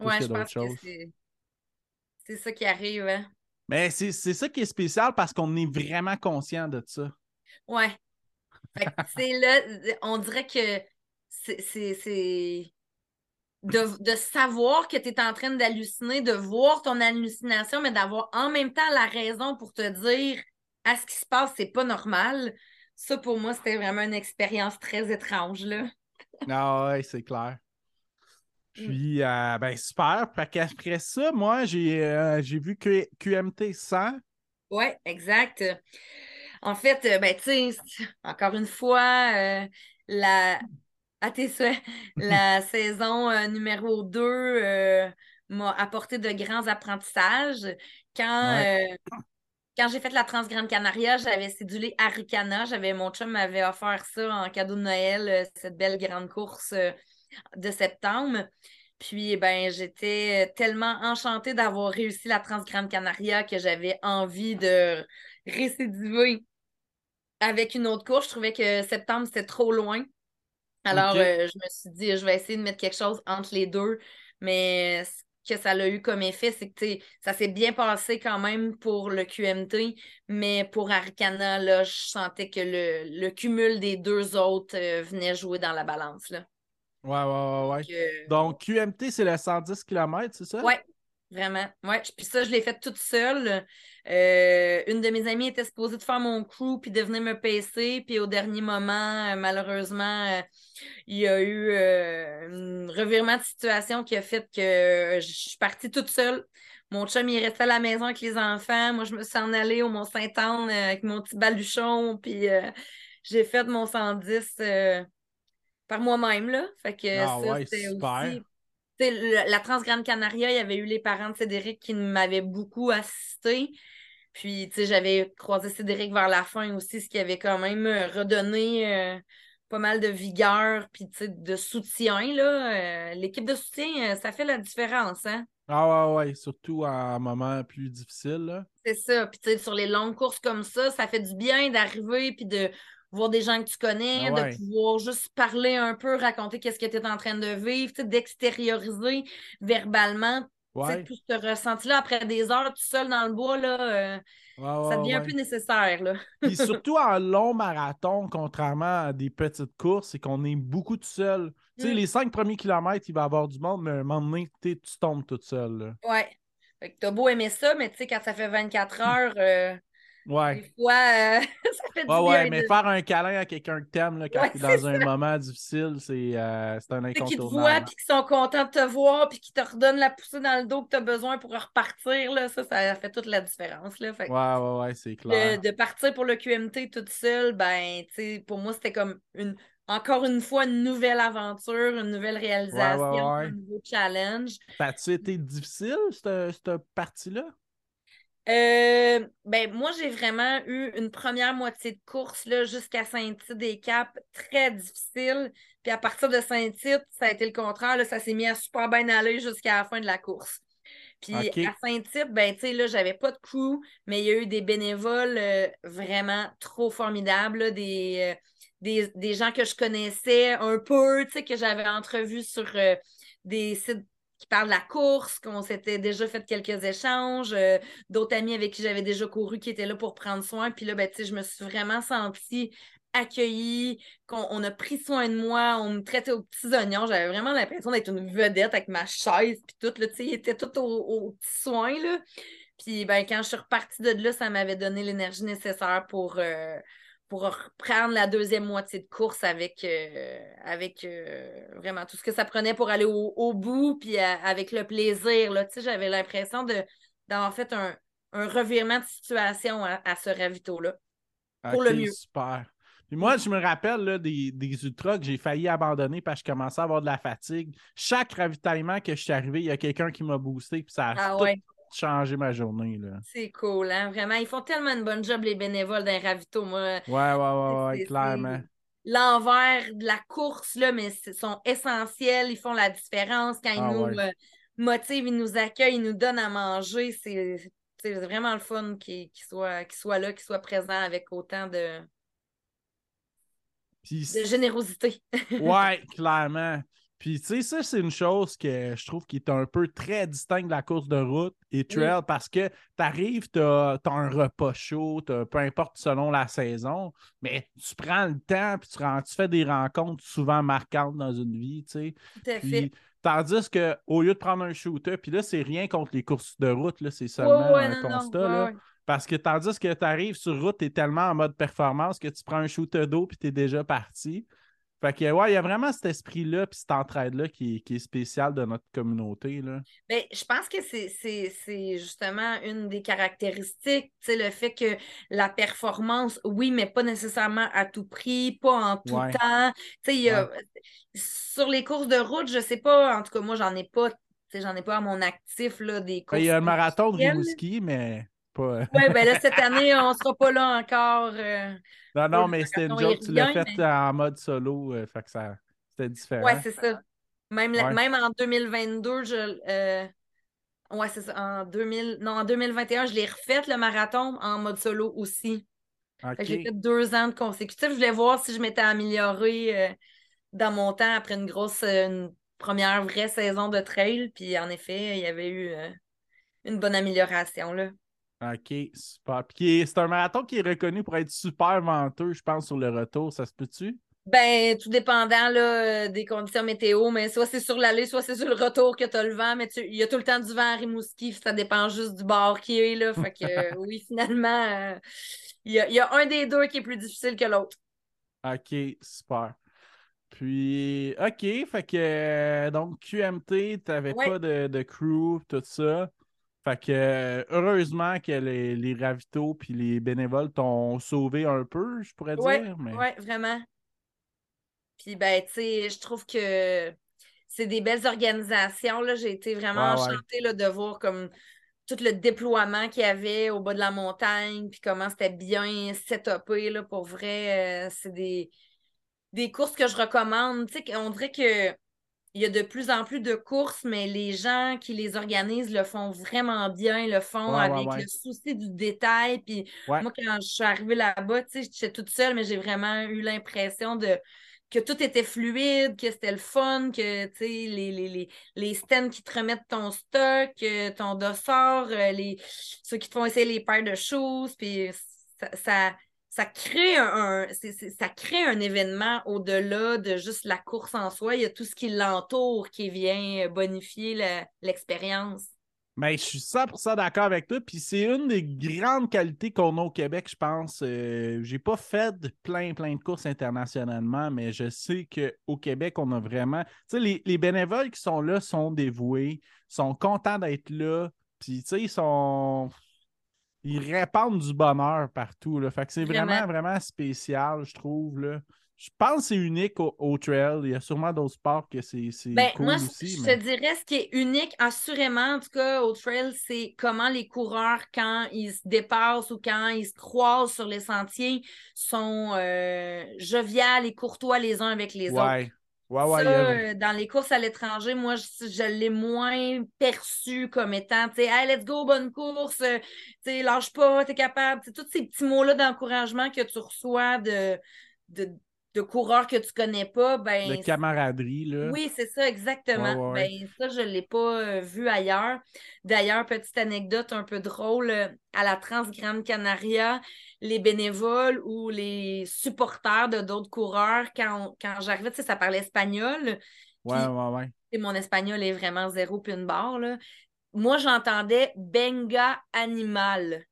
ouais, je pense que c'est ça qui arrive, hein. Mais c'est ça qui est spécial parce qu'on est vraiment conscient de ça. Ouais. c'est là, on dirait que c'est de, savoir que tu es en train d'halluciner, de voir ton hallucination, mais d'avoir en même temps la raison pour te dire à ce qui se passe, c'est pas normal. Ça, pour moi, c'était vraiment une expérience très étrange. Là. ah ouais, c'est clair. Puis, euh, ben super. Après ça, moi, j'ai euh, vu que QMT 100. Oui, exact. En fait, euh, ben, tu sais, encore une fois, la, à tes souhaits. La saison euh, numéro 2 euh, m'a apporté de grands apprentissages. Quand, euh, quand j'ai fait la Transgrande Canaria, j'avais cédulé Arikana. J'avais, mon chum m'avait offert ça en cadeau de Noël, cette belle grande course de septembre. Puis, ben, j'étais tellement enchantée d'avoir réussi la Transgrande Canaria que j'avais envie de récidiver avec une autre course. Je trouvais que septembre, c'était trop loin. Alors, euh, je me suis dit, je vais essayer de mettre quelque chose entre les deux. Mais ce que ça a eu comme effet, c'est que ça s'est bien passé quand même pour le QMT, mais pour Arcana, là, je sentais que le, cumul des deux autres euh, venait jouer dans la balance. Là. Ouais, ouais, ouais. Donc, euh, QMT, c'est le 110 km, c'est ça? Ouais, Vraiment. Ouais. Puis ça, je l'ai fait toute seule. Euh, une de mes amies était supposée de faire mon crew puis de venir me pacer. Puis au dernier moment, euh, malheureusement, euh, il y a eu un revirement de situation qui a fait que je suis partie toute seule. Mon chum, il restait à la maison avec les enfants. Moi, je me suis en allée au Mont-Saint-Anne avec mon petit baluchon. Puis j'ai fait mon 110 par moi-même. Là. Fait que ah ça, c'était aussi la Transgrande Canaria, il y avait eu les parents de Cédric qui m'avaient beaucoup assisté. Puis, tu sais, j'avais croisé Cédric vers la fin aussi, ce qui avait quand même euh, redonné euh, pas mal de vigueur, puis, tu sais, de soutien, là. Euh, l'équipe de soutien, ça fait la différence, hein? Ah ouais, ouais, surtout à un moment plus difficile, C'est ça. Puis, tu sais, sur les longues courses comme ça, ça fait du bien d'arriver, puis de voir des gens que tu connais, ah de pouvoir juste parler un peu, raconter qu'est-ce que tu es en train de vivre, d'extérioriser verbalement tout ce ressenti-là après des heures tout seul dans le bois, là, euh, ça devient un peu nécessaire. Là. Puis surtout en long marathon, contrairement à des petites courses, c'est qu'on est beaucoup tout seul. Tu sais, mm. les cinq premiers kilomètres, il va y avoir du monde, mais à un moment donné, tu tombes. Ouais. Fait que t'as beau aimer ça, mais tu sais, quand ça fait 24 heures, euh, Ouais. Des fois, euh, ça fait du ouais, ouais, mais faire un câlin à quelqu'un que t'aimes là, quand tu es dans un moment difficile, c'est euh, un incontournable. Qui te voient, puis qui sont contents de te voir, puis qui te redonnent la poussée dans le dos que tu as besoin pour repartir, là, ça, ça fait toute la différence. Là. Fait, ouais, ouais, ouais, c'est clair. De, partir pour le QMT toute seule, ben, tu sais, pour moi, c'était comme une, encore une fois, une nouvelle aventure, une nouvelle réalisation, un nouveau challenge. Ça a-tu été difficile, cette, cette partie-là? Euh, ben, moi, j'ai vraiment eu une première moitié de course jusqu'à Saint-Tite-des-Caps très difficile. Puis à partir de Saint-Tite, ça a été le contraire. Là, ça s'est mis à super bien aller jusqu'à la fin de la course. Puis à Saint-Tite, ben, tu sais, là, j'avais pas de crew, mais il y a eu des bénévoles euh, vraiment trop formidables, des, euh, des, des, gens que je connaissais un peu, tu sais, que j'avais entrevus sur des sites qui parle de la course, qu'on s'était déjà fait quelques échanges, euh, d'autres amis avec qui j'avais déjà couru qui étaient là pour prendre soin. Puis là, ben, je me suis vraiment sentie accueilli, qu'on a pris soin de moi, on me traitait aux petits oignons. J'avais vraiment l'impression d'être une vedette avec ma chaise, puis tout, là, tu sais, il était tout aux, petits soins. Puis, ben, quand je suis repartie de là, ça m'avait donné l'énergie nécessaire pour, euh, pour reprendre la deuxième moitié de course avec, euh, avec euh, vraiment tout ce que ça prenait pour aller au, bout, puis avec le plaisir, là. Tu sais, j'avais l'impression d'avoir fait un, revirement de situation à, à ce ravito-là. Pour le mieux. Super. Puis moi, je me rappelle là, des, des, ultras que j'ai failli abandonner parce que je commençais à avoir de la fatigue. Chaque ravitaillement que je suis arrivé, il y a quelqu'un qui m'a boosté, puis ça a ah tout changé ma journée. C'est cool, hein? Vraiment. Ils font tellement une bonne job, les bénévoles d'un ravito. Moi. Ouais, ouais, ouais, ouais, clairement. L'envers de la course, là, mais ils sont essentiels, ils font la différence quand ils ah nous euh, motivent, ils nous accueillent, ils nous donnent à manger. C'est vraiment le fun qu'ils soient, soient là, qu'ils soient présents avec autant de, de générosité. ouais, clairement. Puis, tu sais, ça, c'est une chose que je trouve qui est un peu très distincte de la course de route et trail parce que tu arrives, tu as, un repas chaud, peu importe selon la saison, mais tu prends le temps puis tu, tu fais des rencontres souvent marquantes dans une vie, tu sais. Tout à fait. Tandis qu'au lieu de prendre un shooter, puis là, c'est rien contre les courses de route, là, c'est seulement un constat. là. Parce que tandis que tu arrives sur route, tu es tellement en mode performance que tu prends un shooter d'eau puis tu es déjà parti. Fait que, ouais, il y a vraiment cet esprit-là puis cette entraide-là qui, est spécial de notre communauté. Là. Bien, je pense que c'est justement une des caractéristiques, le fait que la performance, oui, mais pas nécessairement à tout prix, pas en tout temps. Y a, Sur les courses de route, je sais pas, en tout cas, moi, j'en ai pas, j'en ai pas à mon actif là, des courses. Ben, il y a un marathon de Rimouski, mais. Oui, ben là, cette année, on ne sera pas là encore. Euh, non, non, mais c'était une joke, tu l'as fait en mode solo, euh, fait que ça, c'était différent. Oui, c'est ça. Même, même en 2022, je. Euh, ouais, c'est ça. En 2000... Non, en 2021, je l'ai refait le marathon en mode solo aussi. J'ai fait deux ans de consécutif. Je voulais voir si je m'étais améliorée dans mon temps après une grosse, une première vraie saison de trail. Puis en effet, il y avait eu une bonne amélioration. Là. OK, super. Puis c'est un marathon qui est reconnu pour être super venteux, je pense, sur le retour. Ça se peut-tu? Ben, tout dépendant là, des conditions météo, mais soit c'est sur l'aller, soit c'est sur le retour que tu as le vent, mais il y a tout le temps du vent à Rimouski, ça dépend juste du bord qui est. Là, fait que oui, finalement, euh, il y, a, un des deux qui est plus difficile que l'autre. OK, super. Puis, OK, fait que donc QMT, tu n'avais pas de, de crew, tout ça. Fait que heureusement que les, les ravitaux puis les bénévoles t'ont sauvé un peu, je pourrais dire. Oui, ouais, vraiment. Puis ben, tu sais, je trouve que c'est des belles organisations. J'ai été vraiment enchantée de voir comme tout le déploiement qu'il y avait au bas de la montagne, puis comment c'était bien setupé. Là, pour vrai, euh, c'est des, des courses que je recommande. Tu sais, on dirait que il y a de plus en plus de courses, mais les gens qui les organisent le font vraiment bien, le font avec le souci du détail. Puis moi, quand je suis arrivée là-bas, tu sais, j'étais toute seule, mais j'ai vraiment eu l'impression de que tout était fluide, que c'était le fun, que les, les, les, les stands qui te remettent ton stock, ton dossard, euh, les, ceux qui te font essayer les paires de choses, puis ça ça crée un, ça crée un événement au-delà de juste la course en soi. Il y a tout ce qui l'entoure qui vient bonifier l'expérience. Mais je suis 100% d'accord avec toi. Puis c'est une des grandes qualités qu'on a au Québec, je pense. Euh, j'ai pas fait plein, plein de courses internationalement, mais je sais qu'au Québec, on a vraiment. Tu sais, les, les, bénévoles qui sont là sont dévoués, sont contents d'être là. Puis, tu sais, ils sont ils répandent du bonheur partout. Là. Fait que c'est vraiment, vraiment spécial, je trouve. Là. Je pense que c'est unique au, trail. Il y a sûrement d'autres sports que c'est ben, cool moi, aussi. Je te dirais ce qui est unique, assurément, en tout cas, au trail, c'est comment les coureurs, quand ils se dépassent ou quand ils se croisent sur les sentiers, sont euh, joviales et courtois les uns avec les autres. Euh, dans les courses à l'étranger, moi, je, l'ai moins perçu comme étant, tu sais, hey, let's go, bonne course, euh, tu sais, lâche pas, t'es capable. tous ces petits mots-là d'encouragement que tu reçois de, de, de coureurs que tu connais pas, ben. De camaraderie, là. Oui, c'est ça, exactement. Ben, ça, je ne l'ai pas euh, vu ailleurs. D'ailleurs, petite anecdote un peu drôle, euh, à la Transgrande Canaria, les bénévoles ou les supporters de d'autres coureurs, quand, quand j'arrivais, tu sais, ça parlait espagnol. Ouais, ouais, ouais. Et mon espagnol est vraiment zéro puis une barre, là. Moi, j'entendais Benga Animal.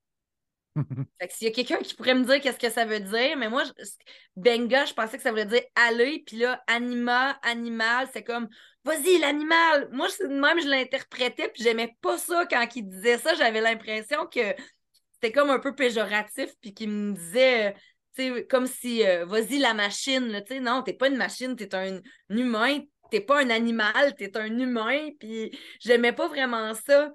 fait que s'il y a quelqu'un qui pourrait me dire qu'est-ce que ça veut dire, mais moi, benga, je pensais que ça voulait dire aller, puis là, anima, animal, c'est comme vas-y, l'animal. Moi, même, je l'interprétais, puis j'aimais pas ça quand il disait ça. J'avais l'impression que c'était comme un peu péjoratif, puis qu'il me disait, tu sais, comme si euh, vas-y, la machine, tu sais, non, t'es pas une machine, t'es un, un humain, t'es pas un animal, t'es un humain, puis j'aimais pas vraiment ça.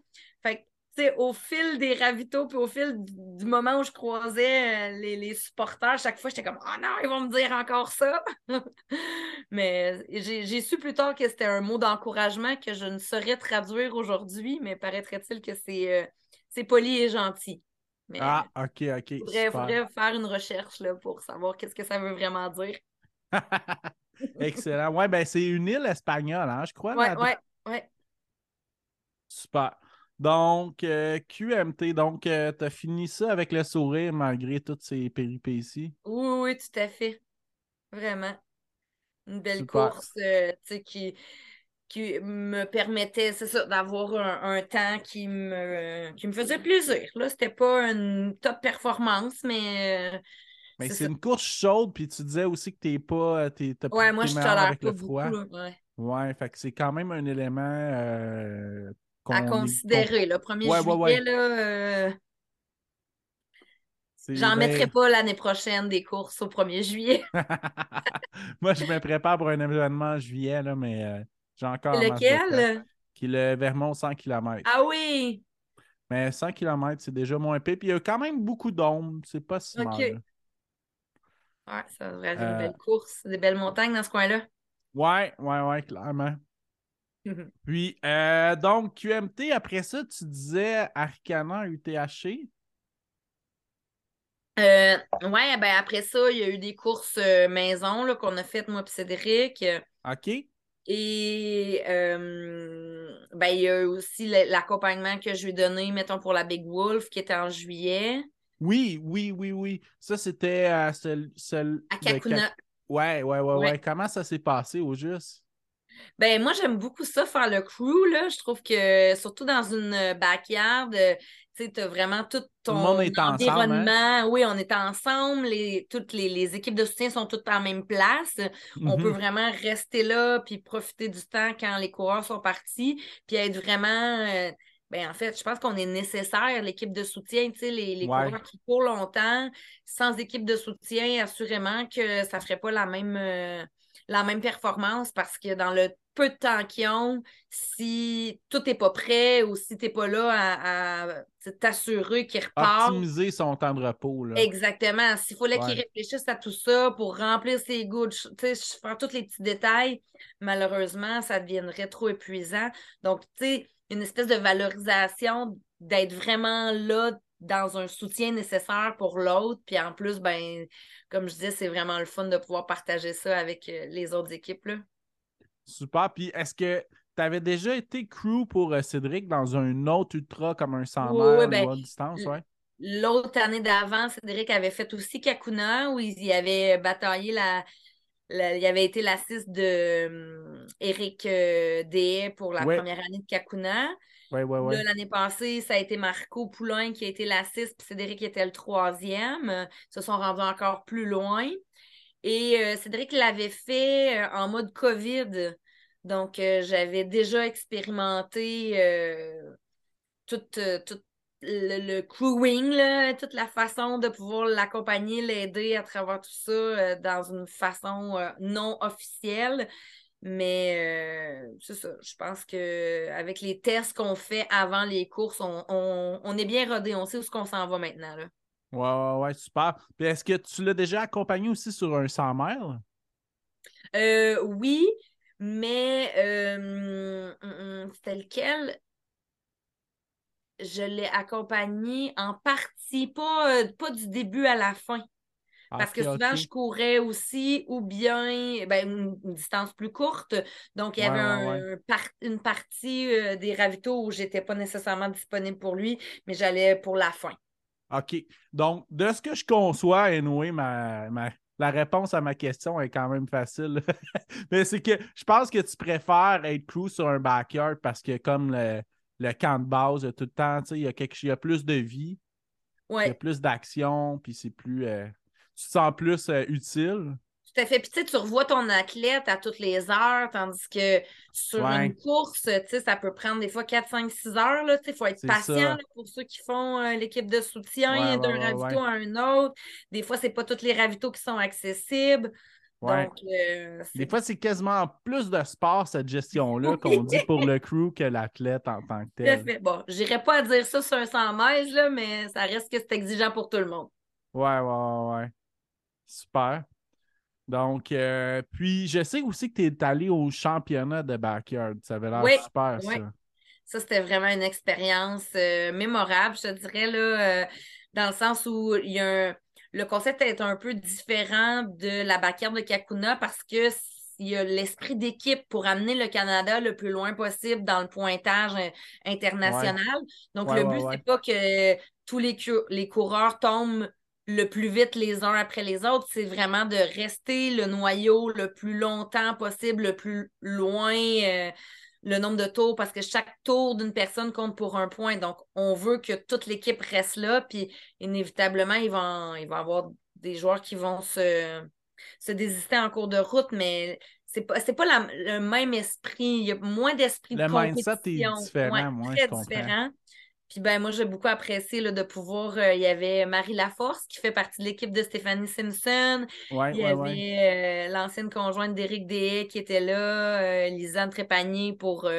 Au fil des ravitaux, puis au fil du, moment où je croisais euh, les, supporters, chaque fois, j'étais comme Oh non, ils vont me dire encore ça. mais j'ai su plus tard que c'était un mot d'encouragement que je ne saurais traduire aujourd'hui, mais paraîtrait-il que c'est euh, poli et gentil. ah, ok, ok. Il faudrait, faire une recherche là, pour savoir qu'est-ce que ça veut vraiment dire. Excellent. Ouais, ben c'est une île espagnole, hein, je crois. Ouais, ouais, ouais. Super. Donc, euh, QMT, donc, euh, tu as fini ça avec le sourire malgré toutes ces péripéties? Oui, oui, tout à fait. Vraiment. Une belle course euh, qui, qui me permettait, c'est ça, d'avoir un, temps qui me, qui me faisait plaisir. Là, c'était pas une top performance, mais. mais c'est une course chaude, puis tu disais aussi que t'es pas. T'es, ouais, moi, je tolère avec le froid. ouais. ouais, fait que c'est quand même un élément à considérer. Le 1er juillet, là, euh, j'en mettrai pas l'année prochaine des courses au 1er juillet. Moi, je me prépare pour un événement en juillet, là, mais euh, j'ai encore. Lequel? Qui est le Vermont 100 km. Ah oui! Mais 100 km, c'est déjà moins épais. Puis il y a quand même beaucoup d'ombre. C'est pas si mal. Ouais, ça devrait être une euh, belle course. Des belles montagnes dans ce coin-là. Ouais, ouais, ouais, clairement. Puis, euh, donc, QMT, après ça, tu disais Arcana UTHC? Euh, ouais, ben après ça, il y a eu des courses euh, maison qu'on a faites, moi et Cédric. OK. Et ben, il y a eu aussi l'accompagnement que je lui ai donné, mettons, pour la Big Wolf, qui était en juillet. Oui, oui, oui, oui. Ça, c'était à Kakuna. Ouais, ouais, ouais, ouais, Comment ça s'est passé au juste? Ben moi, j'aime beaucoup ça, faire le crew. Là. Je trouve que surtout dans une euh, backyard, euh, tu as vraiment tout ton hein? environnement. Oui, on est ensemble. Les, toutes les, équipes de soutien sont toutes en même place. On peut mm-hmm. vraiment rester là puis profiter du temps quand les coureurs sont partis, puis être vraiment. Euh, ben, en fait, je pense qu'on est nécessaire, l'équipe de soutien, tu sais, les, les coureurs qui courent longtemps, sans équipe de soutien, assurément que ça ne ferait pas la même, la même performance parce que dans le peu de temps qu'ils ont, si tout n'est pas prêt ou si tu n'es pas là à, t'assurer qu'ils repartent. Optimiser son temps de repos. Là. Exactement. S'il fallait qu'ils réfléchissent à tout ça pour remplir ses goûts, faire tous les petits détails, malheureusement, ça deviendrait trop épuisant. Donc, tu sais, une espèce de valorisation d'être vraiment là dans un soutien nécessaire pour l'autre. Puis en plus, ben, comme je disais, c'est vraiment le fun de pouvoir partager ça avec euh, les autres équipes. Là. Super. Puis est-ce que tu avais déjà été crew pour euh, Cédric dans un autre ultra comme un 100 mètres ben, ou à distance? Ouais? L'autre année d'avant, Cédric avait fait aussi Kakuna où il y avait bataillé la, il avait été l'assist de Eric euh, pour la première année de Kakuna. L'année passée, ça a été Marco Poulain qui a été l'assist, puis Cédric était le troisième. Ils se sont rendus encore plus loin. Et euh, Cédric l'avait fait euh, en mode COVID. Donc, euh, j'avais déjà expérimenté tout, le, crewing, toute la façon de pouvoir l'accompagner, l'aider à travers tout ça dans une façon non officielle. Mais euh, c'est ça. Je pense qu'avec les tests qu'on fait avant les courses, on, est bien rodé. On sait où ce qu'on s'en va maintenant. Là. Ouais, ouais, super. Puis est-ce que tu l'as déjà accompagné aussi sur un 100 miles? Euh, oui, mais euh, hum, hum, c'était lequel? Je l'ai accompagné en partie, pas, pas du début à la fin. Parce que souvent, je courais aussi, ou bien ben, une, distance plus courte. Donc, il y avait une partie euh, des ravitaux où je n'étais pas nécessairement disponible pour lui, mais j'allais pour la fin. OK. Donc, de ce que je conçois, anyway, ma, la réponse à ma question est quand même facile. mais c'est que je pense que tu préfères être crew sur un backyard parce que comme le, le camp de base, tout le temps, il y, a quelque, il y a plus de vie. Il y a plus d'action, puis c'est plus. Euh, tu te sens plus euh, utile? Tout à fait. Puis tu revois ton athlète à toutes les heures, tandis que sur une course, ça peut prendre des fois 4, 5, 6 heures. Il faut être patient pour ceux qui font euh, l'équipe de soutien d'un ravito à un autre. Des fois, c'est pas tous les ravitaux qui sont accessibles. Donc, euh, des fois, c'est quasiment plus de sport, cette gestion-là, qu'on dit pour le crew que l'athlète en tant que tel. Tout à fait. Bon, pas à dire ça sur un 100 mètres, là, mais ça reste que c'est exigeant pour tout le monde. Ouais, ouais, ouais. Super. Donc, euh, puis je sais aussi que tu es allé au championnat de backyard. Ça avait l'air super, ça. Ça, c'était vraiment une expérience euh, mémorable, je te dirais, là, euh, dans le sens où il y a le concept est un peu différent de la backyard de Kakuna parce que il y a l'esprit d'équipe pour amener le Canada le plus loin possible dans le pointage international. Donc, le but, c'est pas que tous les, les coureurs tombent le plus vite les uns après les autres, c'est vraiment de rester le noyau le plus longtemps possible, le plus loin euh, le nombre de tours, parce que chaque tour d'une personne compte pour un point. Donc, on veut que toute l'équipe reste là, puis inévitablement, il va, il va y avoir des joueurs qui vont se, se désister en cours de route, mais c'est pas, pas le même esprit. Il y a moins d'esprit de compétition. Le mindset est différent, moi, très différent. Puis ben moi, j'ai beaucoup apprécié là, de pouvoir. Euh, il y avait Marie Laforce qui fait partie de l'équipe de Stéphanie Simpson. il y avait euh, l'ancienne conjointe d'Éric Dehay qui était là, euh, Lisanne Trépanier pour,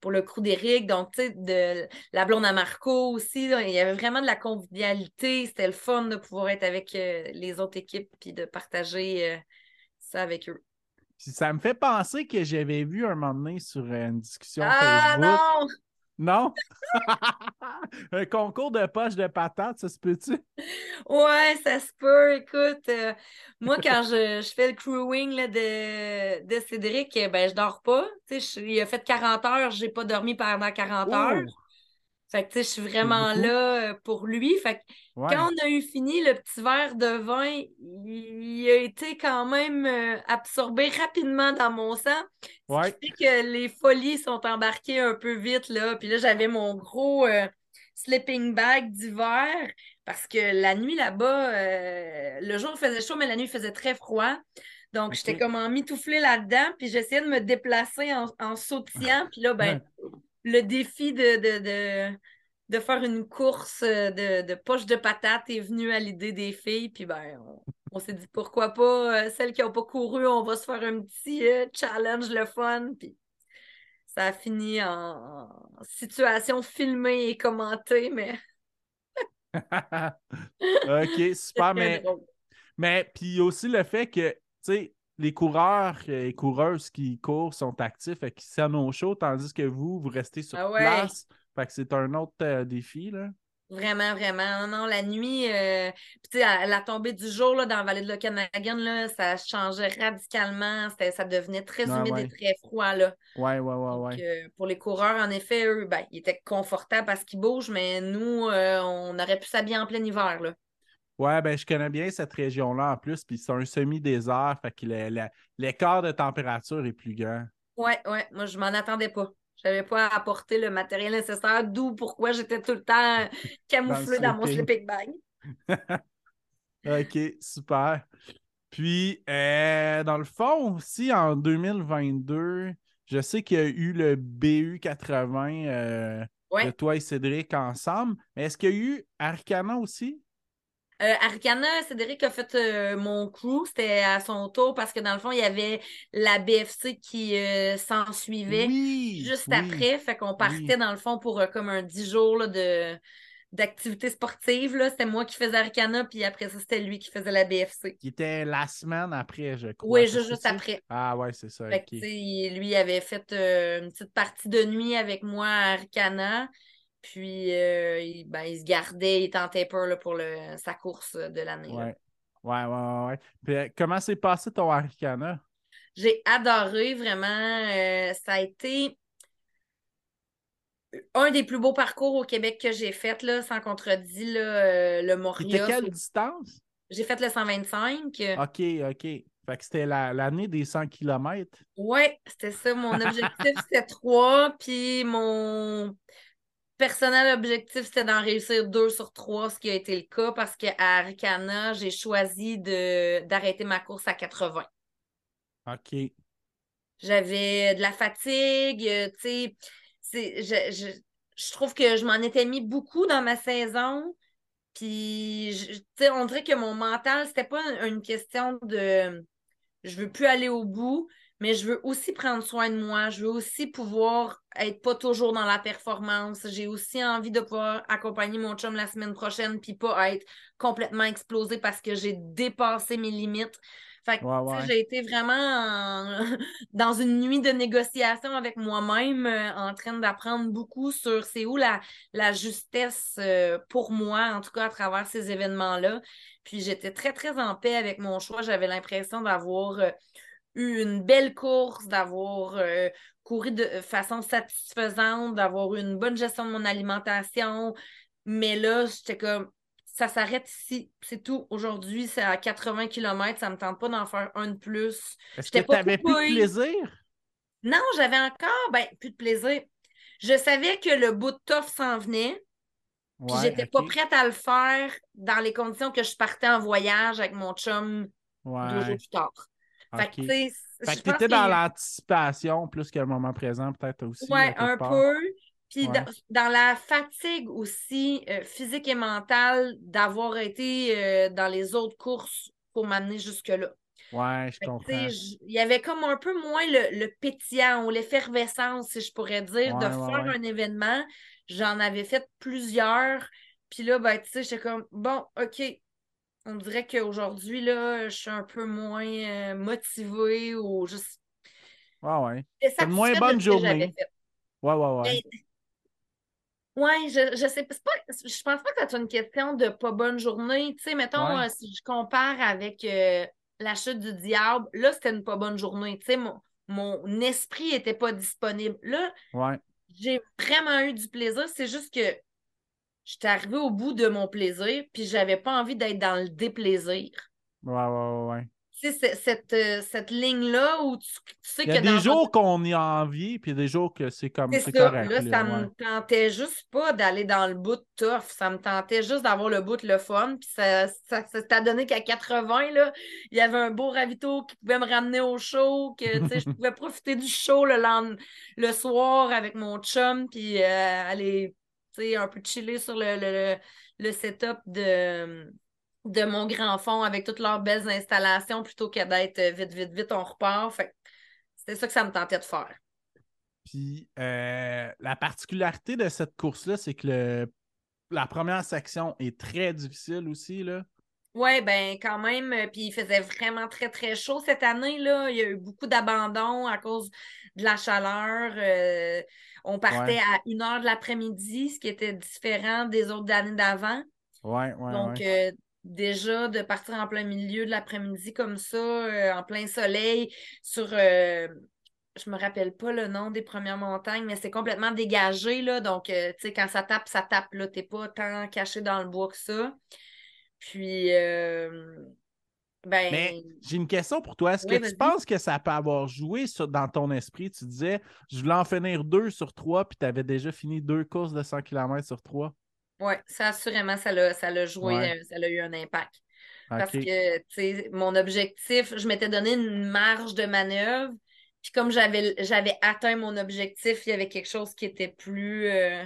pour le crew d'Éric. Donc, tu sais, de la blonde à Marco aussi. il y avait vraiment de la convivialité. C'était le fun de pouvoir être avec les autres équipes puis de partager ça avec eux. ça me fait penser que j'avais vu un moment donné sur une discussion ah, Non! Non? un concours de poche de patates, ça se peut-tu? Ouais, ça se peut. Écoute, euh, moi, quand je, fais le crewing de, de Cédric, ben, je dors pas. il a fait 40 heures, j'ai pas dormi pendant 40 heures. Fait que, tu sais, je suis vraiment là euh, pour lui. Fait que, quand on a eu fini le petit verre de vin, il a été quand même euh, absorbé rapidement dans mon sang. Ce qui fait que les folies sont embarquées un peu vite, là. Puis là, j'avais mon gros euh, sleeping bag d'hiver parce que la nuit là-bas, le jour faisait chaud, mais la nuit faisait très froid. Donc, j'étais comme en mitouflé là-dedans, puis j'essayais de me déplacer en, en sautillant. Puis là, ben, le défi de, de, faire une course de, de, poche de patates est venu à l'idée des filles. Puis ben, on, s'est dit pourquoi pas, euh, celles qui n'ont pas couru, on va se faire un petit euh, challenge, le fun. Puis ça a fini en, situation filmée et commentée, mais. ok, super. mais, mais puis aussi le fait que, tu sais, les coureurs et coureuses qui courent sont actifs et qui s'en au chaud, tandis que vous, vous restez sur ah place. Fait que c'est un autre euh, défi, là. Vraiment, vraiment. Non, la nuit, euh, puis à la tombée du jour là, dans la vallée de l'Okanagan, là, ça changeait radicalement. Ça devenait très humide et très froid. Là. Ouais, ouais, ouais, ouais. Euh, pour les coureurs, en effet, eux, ben, ils étaient confortables parce qu'ils bougent, mais nous, on aurait pu s'habiller en plein hiver. Là. Ouais, ben je connais bien cette région-là en plus, puis c'est un semi-désert, fait que l'écart de température est plus grand. Ouais, ouais, moi je m'en attendais pas. Je n'avais pas apporté le matériel nécessaire, d'où pourquoi j'étais tout le temps camouflé dans, mon sleeping bag. OK, super. Puis, euh, dans le fond aussi, en 2022, je sais qu'il y a eu le BU80 euh, de toi et Cédric ensemble. Mais est-ce qu'il y a eu Arcana aussi? Euh, Arcana, Cédric a fait euh, mon crew, c'était à son tour parce que dans le fond, il y avait la BFC qui euh, s'en suivait juste après. Fait qu'on partait dans le fond pour comme un 10 jours de d'activité sportive. C'était moi qui faisais Arcana, puis après ça, c'était lui qui faisait la BFC. Qui était la semaine après, je crois. Oui, juste, après. Ah ouais, c'est ça. Fait lui avait fait une petite partie de nuit avec moi à Arcana. Puis, euh, il, ben, il, se gardait, il tentait pas là, pour le, sa course de l'année. Ouais. Ouais, ouais, ouais. Puis, euh, comment s'est passé ton Arikana? J'ai adoré, vraiment. Euh, ça a été un des plus beaux parcours au Québec que j'ai fait, là, sans contredit, là, le Moria. C'était quelle distance? J'ai fait le 125. OK, OK. Fait que c'était l'année des 100 km. Oui, c'était ça. Mon objectif, c'était 3. Puis mon personnel objectif, c'était d'en réussir 2 sur 3, ce qui a été le cas parce qu'à Arikana, j'ai choisi d'arrêter ma course à 80. OK. J'avais de la fatigue, euh, tu sais. Je, je, trouve que je m'en étais mis beaucoup dans ma saison. Puis, on dirait que mon mental, c'était pas une question de je veux plus aller au bout, mais je veux aussi prendre soin de moi. Je veux aussi pouvoir être pas toujours dans la performance. J'ai aussi envie de pouvoir accompagner mon chum la semaine prochaine puis pas être complètement explosé parce que j'ai dépassé mes limites. Fait que j'ai été vraiment dans une nuit de négociation avec moi-même, euh, en train d'apprendre beaucoup sur c'est où la, la justesse euh, pour moi, en tout cas à travers ces événements-là. Puis j'étais très, très en paix avec mon choix. J'avais l'impression d'avoir euh, eu une belle course, d'avoir euh, couru de façon satisfaisante, d'avoir eu une bonne gestion de mon alimentation. Mais là, j'étais comme, ça s'arrête ici. C'est tout. Aujourd'hui, c'est à 80 km. Ça ne me tente pas d'en faire un de plus. Est-ce que tu n'avais plus de plaisir? Non, j'avais encore ben, plus de plaisir. Je savais que le bout de toffe s'en venait. Puis j'étais pas prête à le faire dans les conditions que je partais en voyage avec mon chum deux jours plus tard. Fait que, tu étais dans l'anticipation plus que le moment présent, peut-être aussi. Oui, un peu. Puis dans, la fatigue aussi, euh, physique et mentale, d'avoir été euh, dans les autres courses pour m'amener jusque-là. Ouais, je comprends. Il y avait comme un peu moins le, le pétillant ou l'effervescence, si je pourrais dire, de faire un événement. J'en avais fait plusieurs. Puis là, ben, tu sais, j'étais comme, bon, OK. On dirait qu'aujourd'hui, là, je suis un peu moins euh, motivée ou juste. Ouais, ouais. C'est une moins bonne journée. Ouais, ouais, ouais. ouais, je, je sais pas, je pense pas que c'est une question de pas bonne journée. Tu sais, mettons, euh, si je compare avec euh, la chute du diable, là, c'était une pas bonne journée. Tu sais, mon, mon esprit était pas disponible. Là, ouais j'ai vraiment eu du plaisir. C'est juste que j'étais arrivée au bout de mon plaisir, puis j'avais pas envie d'être dans le déplaisir. Ouais, ouais, ouais. Tu sais, cette, euh, cette ligne-là où tu, sais que. Il y a des jours qu'on y a envie, puis des jours que c'est comme c'est correct. Là, ça me tentait juste pas d'aller dans le bout tough. Ça me tentait juste d'avoir le bout le fun. Puis ça, ça, t'a donné qu'à 80, là, il y avait un beau ravito qui pouvait me ramener au show, que je pouvais profiter du show le, le soir avec mon chum, puis euh, aller un peu chiller sur le, le, le setup de de mon grand fond avec toutes leurs belles installations plutôt que d'être euh, vite, vite, vite, on repart. Fait c'était ça que ça me tentait de faire. Puis euh, la particularité de cette course-là, c'est que le, la première section est très difficile aussi. Là. Oui, ben quand même. Euh, puis il faisait vraiment très, très chaud cette année. Là. Il y a eu beaucoup d'abandon à cause de la chaleur. On partait à une heure de l'après-midi, ce qui était différent des autres années d'avant. Oui, oui. Donc, déjà de partir en plein milieu de l'après-midi comme ça, euh, en plein soleil, sur. Euh, je me rappelle pas le nom des premières montagnes, mais c'est complètement dégagé, là. Donc, euh, tu sais, quand ça tape, ça tape, là. T'es pas tant caché dans le bois que ça. Puis, ben... Mais j'ai une question pour toi. Est-ce que tu penses que ça peut avoir joué dans ton esprit? Tu disais, je voulais en finir deux sur trois, puis tu avais déjà fini deux courses de 100 km sur trois. Oui, ça assurément, ça l'a, ça joué, euh, ça a eu un impact. Parce que, tu sais, mon objectif, je m'étais donné une marge de manœuvre. Puis comme j'avais, j'avais atteint mon objectif, il y avait quelque chose qui était plus euh,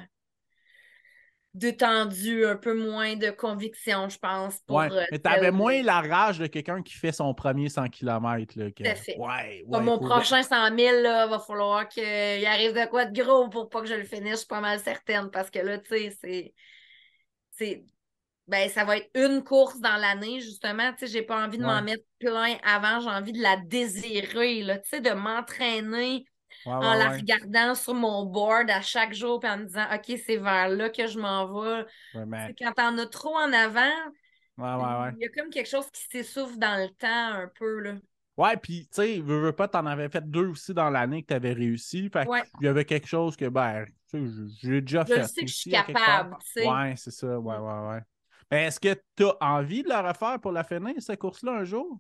détendu, un peu moins de conviction, je pense. Pour, ouais, euh, mais tu avais moins la rage de quelqu'un qui fait son premier 100 km. Là, que... fait. Ouais, ouais, mon prochain 100 000, là, va falloir qu'il arrive de quoi de gros pour pas que je le finisse, je suis pas mal certaine. Parce que là, tu sais, c'est ben, ça va être une course dans l'année, justement. Tu sais, j'ai pas envie de m'en mettre plein avant, j'ai envie de la désirer, là, tu sais, de m'entraîner en la regardant sur mon board à chaque jour, puis en me disant, OK, c'est vers là que je m'en vais. Quand t'en as trop en avant. Il y a comme quelque chose qui s'essouffle dans le temps un peu, là. Ouais, puis, tu sais, veux, veux pas, t'en avais fait deux aussi dans l'année que t'avais réussi. Fait il y avait quelque chose que, ben, tu sais, j'ai déjà Je fait. le sais que je suis capable, tu sais. Ouais, c'est ça. Ouais, ouais, ouais. Ben, est-ce que t'as envie de la refaire pour la finir, cette course-là, un jour?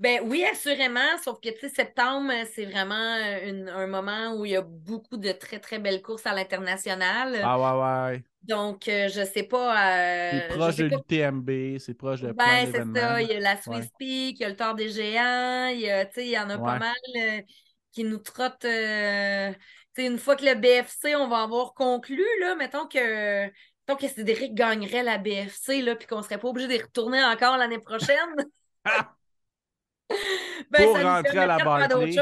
Ben oui, assurément, sauf que, tu sais, septembre, c'est vraiment euh, une- un moment où il y a beaucoup de très, très belles courses à l'international. Ah, ouais, ouais. Donc, euh, je sais pas. euh, C'est proche de l'UTMB, c'est proche de plein Ben, c'est ça. Il y a la Swiss Ouais. Peak, il y a le Tour des Géants, il y a, il y en a pas mal euh, qui nous trottent. euh, tu sais, une fois que le BFC, on va avoir conclu, là, mettons que, mettons que Cédric gagnerait la BFC, là, puis qu'on serait pas obligé d'y retourner encore l'année prochaine. ben, Pour rentrer à la Barclay.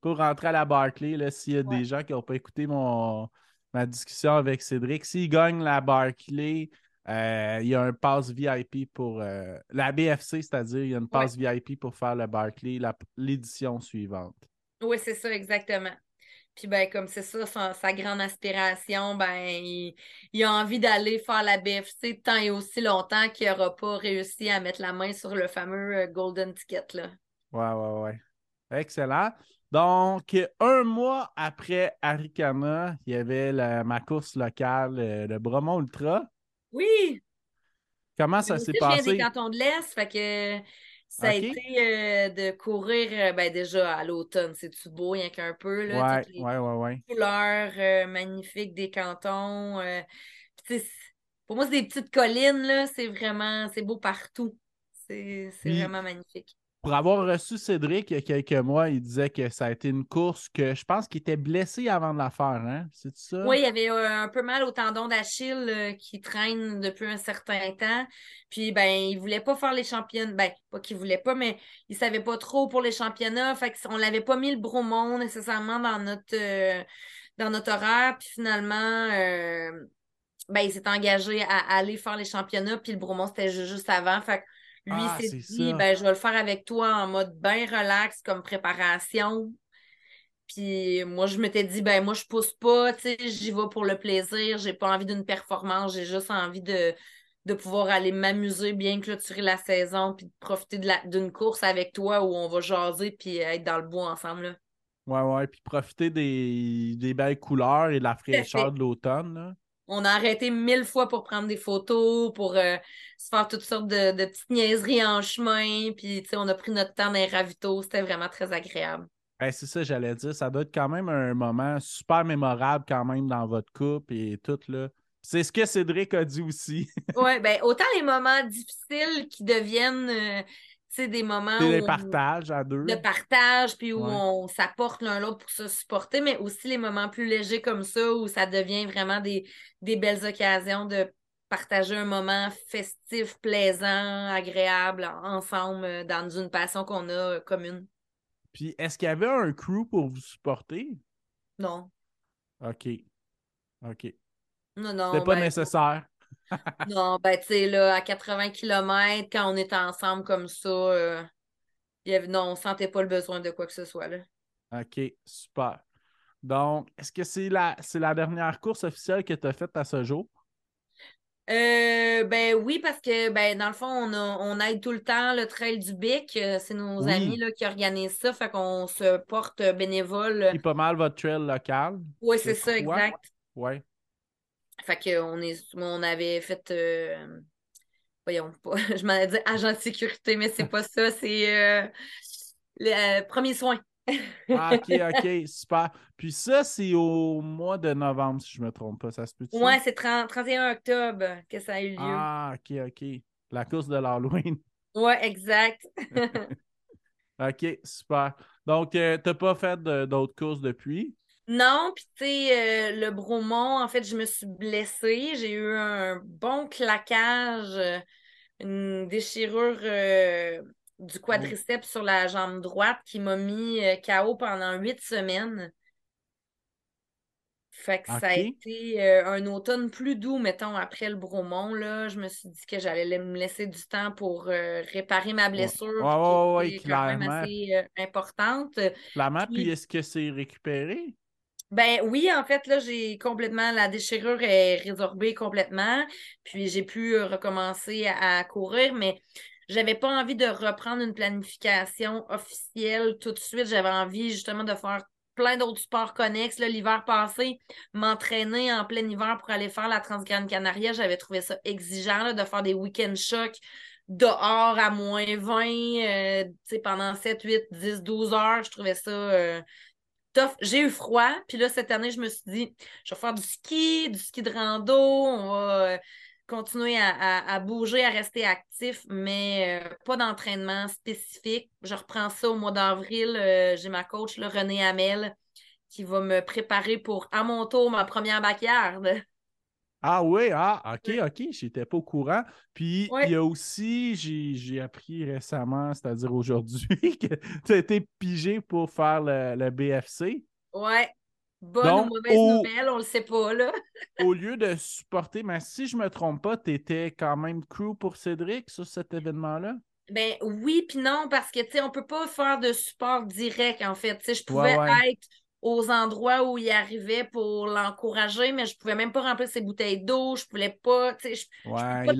Pour rentrer à la Barclay, s'il y a Ouais. des gens qui n'ont pas écouté mon, ma discussion avec Cédric, s'il gagne la Barclay, euh, il y a un pass VIP pour euh, la BFC, c'est-à-dire il y a une passe VIP pour faire le Barclay la- l'édition suivante. Oui, c'est ça, exactement. Puis ben, comme c'est ça, sa, sa grande aspiration, ben, il, il a envie d'aller faire la BFC tant et aussi longtemps qu'il n'aura pas réussi à mettre la main sur le fameux euh, Golden Ticket, là. Ouais, ouais, ouais. Excellent. Donc, un mois après Aricana, il y avait la- ma course locale, euh, le Bromont Ultra. Oui! Comment ça s'est je viens des passé? cantons de l'Est, fait que ça a été euh, de courir, euh, ben déjà à l'automne, c'est-tu beau, rien qu'un peu, là, Ouais, les ouais, ouais, ouais. couleurs euh, magnifiques des cantons. euh, pour moi, c'est des petites collines, là, c'est vraiment, c'est beau partout. C'est vraiment magnifique. Pour avoir reçu Cédric il y a quelques mois, il disait que ça a été une course que je pense qu'il était blessé avant de la faire, hein? C'est ça? Oui, il avait euh, un peu mal au tendon d'Achille euh, qui traîne depuis un certain temps. Puis, ben, il voulait pas faire les championnats. Ben, pas qu'il voulait pas, mais il savait pas trop pour les championnats. Fait qu'on l'avait pas mis le Bromont nécessairement dans notre, euh, dans notre horaire. Puis finalement, ben, il s'est engagé à aller faire les championnats. Puis le Bromont, c'était ju- juste avant. Fait que lui, Ah, s'est c'est dit, ben, je vais le faire avec toi en mode bien relax comme préparation. Puis moi, je m'étais dit, ben moi, je pousse pas, tu sais, j'y vais pour le plaisir, j'ai pas envie d'une performance, j'ai juste envie de, de pouvoir aller m'amuser, bien clôturer la saison, puis de profiter d'une course avec toi où on va jaser puis être dans le bois ensemble. Là. Ouais, ouais. Puis profiter des, des belles couleurs et de la fraîcheur de l'automne. On a arrêté mille fois pour prendre des photos, pour euh, se faire toutes sortes de, de petites niaiseries en chemin, puis tu sais, on a pris notre temps dans les ravitaux, c'était vraiment très agréable. Ben, c'est ça, j'allais dire. Ça doit être quand même un moment super mémorable quand même dans votre couple et tout, là. C'est ce que Cédric a dit aussi. Ouais, ben autant les moments difficiles qui deviennent euh, sais, des moments où- partages à deux. de partage, puis où Ouais. on s'apporte l'un l'autre pour se supporter, mais aussi les moments plus légers comme ça, où ça devient vraiment des, des belles occasions de partager un moment festif, plaisant, agréable, en- ensemble, euh, dans une passion qu'on a euh, commune. Puis est-ce qu'il y avait un crew pour vous supporter? Non, OK. OK. non, non. C'était pas ben, nécessaire. Non, ben, tu sais, là, à 80 km, quand on est ensemble comme ça, euh, y avait, non, on sentait pas le besoin de quoi que ce soit, là. OK, super. Donc, est-ce que c'est la, c'est la dernière course officielle que tu as faite à ce jour? Euh, ben oui, parce que ben dans le fond, on, a- on aide tout le temps le Trail du Bic. Euh, C'est nos Oui. amis là, qui organisent ça. Fait qu'on se porte bénévole. C'est pas mal votre trail local. Oui, c'est ça, exact. Ouais. Fait qu'on est, on avait fait euh, voyons pas, je m'en ai dit agent de sécurité, mais c'est pas ça, c'est euh, le euh, premier soin. Ah, OK, OK, super. Puis ça, c'est au mois de novembre, si je me trompe pas. Ça se peut-tu? Ouais, c'est 30 31 octobre que ça a eu lieu. Ah, OK, OK. La course de l'Halloween. Ouais, exact. OK, super. Donc, euh, t'as pas fait d'autres courses depuis? Non, puis tu sais, euh, le Bromont, en fait, je me suis blessée. J'ai eu un bon claquage, euh, une déchirure euh, du quadriceps sur la jambe droite qui m'a mis KO pendant huit semaines. Fait que ça a été euh, un automne plus doux, mettons, après le Bromont, là. Je me suis dit que j'allais me laisser du temps pour euh, réparer ma blessure, Ouais, ouais, ouais, qui est quand même clairement. assez euh, importante. Clairement, Puis- puis est-ce que c'est récupéré? Ben oui, en fait, là, j'ai complètement, la déchirure est résorbée complètement. Puis j'ai pu euh, recommencer à, courir, mais j'avais pas envie de reprendre une planification officielle tout de suite. J'avais envie justement de faire plein d'autres sports connexes. L'hiver passé, m'entraîner en plein hiver pour aller faire la Transgrande Canaria, j'avais trouvé ça exigeant de faire des week-end chocs dehors à moins 20 euh, pendant 7, 8, 10, 12 heures. Je trouvais ça euh, J'ai eu froid. Puis là, cette année, je me suis dit, je vais faire du ski, du ski de rando. On va euh, continuer à, bouger, à rester actif, mais pas d'entraînement spécifique. Je reprends ça au mois d'avril. J'ai ma coach, le René Hamel, qui va me préparer pour, à mon tour, ma première backyard. Ah oui, ah, ok, ok, j'étais pas au courant. Puis il y a aussi, j'ai appris récemment, c'est-à-dire aujourd'hui, que tu as été pigé pour faire le, BFC. Ouais. Bonne ou mauvaise nouvelle, on le sait pas, là. au lieu de supporter, mais si je me trompe pas, tu étais quand même crew pour Cédric sur cet événement-là? Ben oui, puis non, parce que, tu sais, on peut pas faire de support direct, en fait. Tu sais, je pouvais être aux endroits où il arrivait pour l'encourager, mais je pouvais même pas remplir ses bouteilles d'eau, je pouvais pas, tu sais, ouais,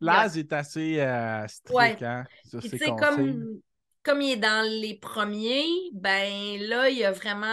l'âge est assez euh, strict, hein, sur ses comme, comme il est dans les premiers, ben là, il y a vraiment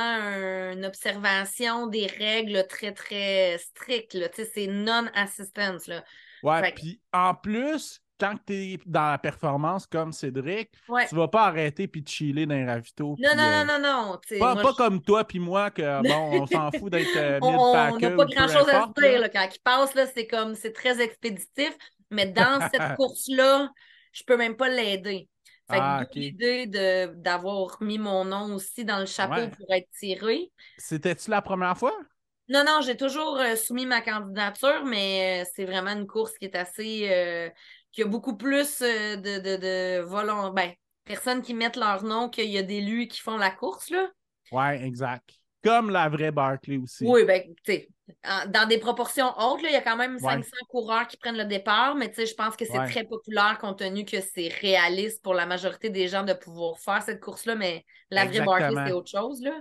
une observation des règles très, très strictes, tu sais, c'est non-assistance, là. Ouais, puis en plus, quand tu es dans la performance comme Cédric, tu vas pas arrêter puis te chiller dans les ravitaux. Non, non, euh, non, non, non, Pas, comme toi puis moi, que bon, on s'en fout d'être euh, On n'a pas grand-chose à se dire. Là. Quand il passe, c'est comme, c'est très expéditif, mais dans cette course-là, je peux même pas l'aider. Fait ah, l'idée d'avoir mis mon nom aussi dans le chapeau pour être tiré. C'était-tu la première fois? Non, non, j'ai toujours euh, soumis ma candidature, mais c'est vraiment une course qui est assez qu'il y a beaucoup plus euh, de, de, de ben, personnes qui mettent leur nom qu'il y a des d'élus qui font la course, là. Ouais, exact. Comme la vraie Barclay aussi. Oui, ben, tu sais, dans des proportions hautes, il y a quand même 500 coureurs qui prennent le départ, mais tu sais, je pense que c'est très populaire compte tenu que c'est réaliste pour la majorité des gens de pouvoir faire cette course-là, mais la vraie Barclay, c'est autre chose, là.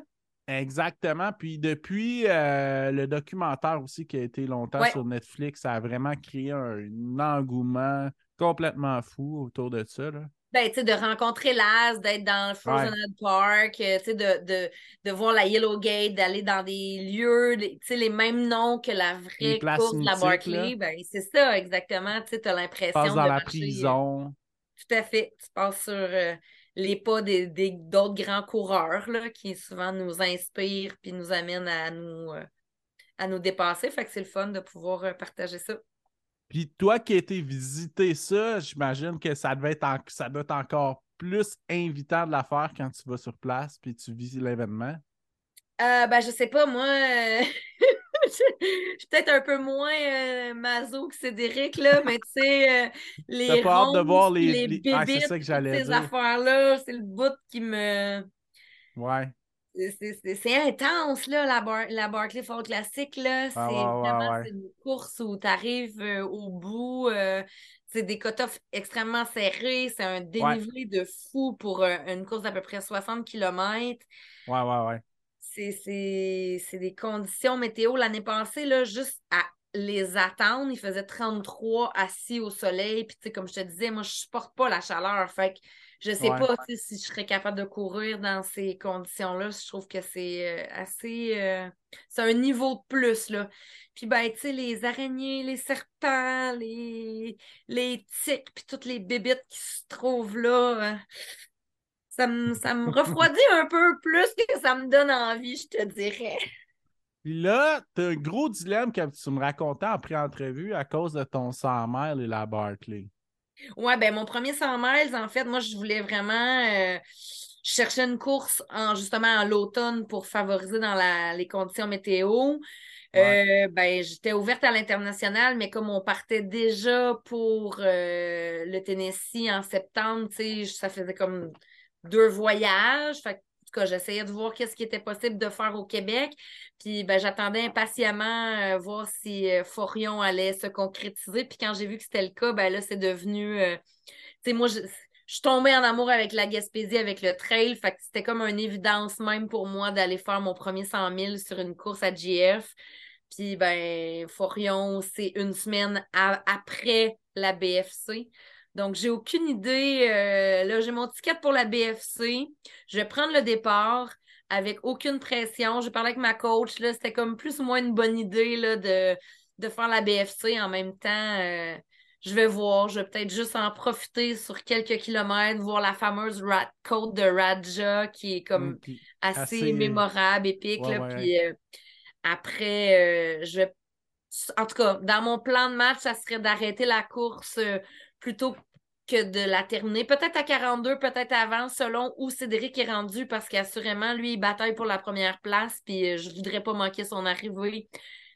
Exactement. Puis depuis euh, le documentaire aussi qui a été longtemps sur Netflix, ça a vraiment créé un, engouement complètement fou autour de ça. Là. Ben, tu sais, de rencontrer Laz, d'être dans le Frozen Park, euh, tu sais, de, de, de, voir la Yellow Gate, d'aller dans des lieux, tu sais, les mêmes noms que la vraie course de la Barclay. Ben, c'est ça, exactement. Tu sais, as l'impression de dans la prison. Tout à fait. Tu passes sur... Euh, les pas des, d'autres grands coureurs là, qui souvent nous inspirent puis nous amènent à nous, euh, à nous dépasser. Fait que c'est le fun de pouvoir euh, partager ça. Puis toi qui as été visiter ça, j'imagine que ça devait être ça doit être encore plus invitant de la faire quand tu vas sur place puis tu vis l'événement. Euh, ben, je sais pas, moi, je suis peut-être un peu moins euh, maso que Cédric, là, mais tu sais, euh, les pas hâte de voir les, les... Ah, ces affaires-là, c'est le bout qui me... Ouais. C'est intense, là, la, bar la Barclay Fall Classic, là. Ah, c'est vraiment une course où tu arrives euh, au bout. c'est des cut extrêmement serrés. C'est un dénivelé de fou pour une course d'à peu près 60 km. Ouais, ouais, ouais c'est des conditions météo. L'année passée, là, juste à les attendre, il faisait 33 assis au soleil. Puis, comme je te disais, moi, je supporte pas la chaleur. Fait que je sais pas si je serais capable de courir dans ces conditions-là. Je trouve que c'est euh, assez. Euh, c'est un niveau de plus, là. Puis, ben, tu sais, les araignées, les serpents, les, les tiques, puis toutes les bébites qui se trouvent là. Euh, ça me, refroidit un peu plus que ça me donne envie, je te dirais. Puis là, tu as un gros dilemme que tu me racontais en pré-entrevue à cause de ton 100 miles et la Barclay. Ouais, ben mon premier 100 miles, en fait, moi, je voulais vraiment euh, chercher une course en justement en l'automne pour favoriser dans les conditions météo. Euh, ben, j'étais ouverte à l'international, mais comme on partait déjà pour euh, le Tennessee en septembre, tu sais, ça faisait comme deux voyages. Fait en tout cas, j'essayais de voir qu'est-ce qui était possible de faire au Québec. Puis ben, j'attendais impatiemment euh, voir si euh, Forion allait se concrétiser. Puis quand j'ai vu que c'était le cas, ben là, c'est devenu. Euh, tu sais, moi, je, je suis en amour avec la Gaspésie, avec le trail. Fait que c'était comme une évidence même pour moi d'aller faire mon premier 100 000 sur une course à GF. Puis, ben, Forion, c'est une semaine après la BFC. Donc, j'ai aucune idée. Euh, là, j'ai mon ticket pour la BFC. Je vais prendre le départ avec aucune pression. J'ai parlé avec ma coach. Là, c'était comme plus ou moins une bonne idée là, de, de faire la BFC en même temps. Euh, je vais voir. Je vais peut-être juste en profiter sur quelques kilomètres, voir la fameuse rat côte de Raja qui est comme mm, assez, mémorable, épique. Puis euh, après, je vais en tout cas, dans mon plan de match, ça serait d'arrêter la course plutôt que de la terminer. Peut-être à 42, peut-être avant, selon où Cédric est rendu, parce qu'assurément, lui, il bataille pour la première place, puis euh, je voudrais pas manquer son arrivée.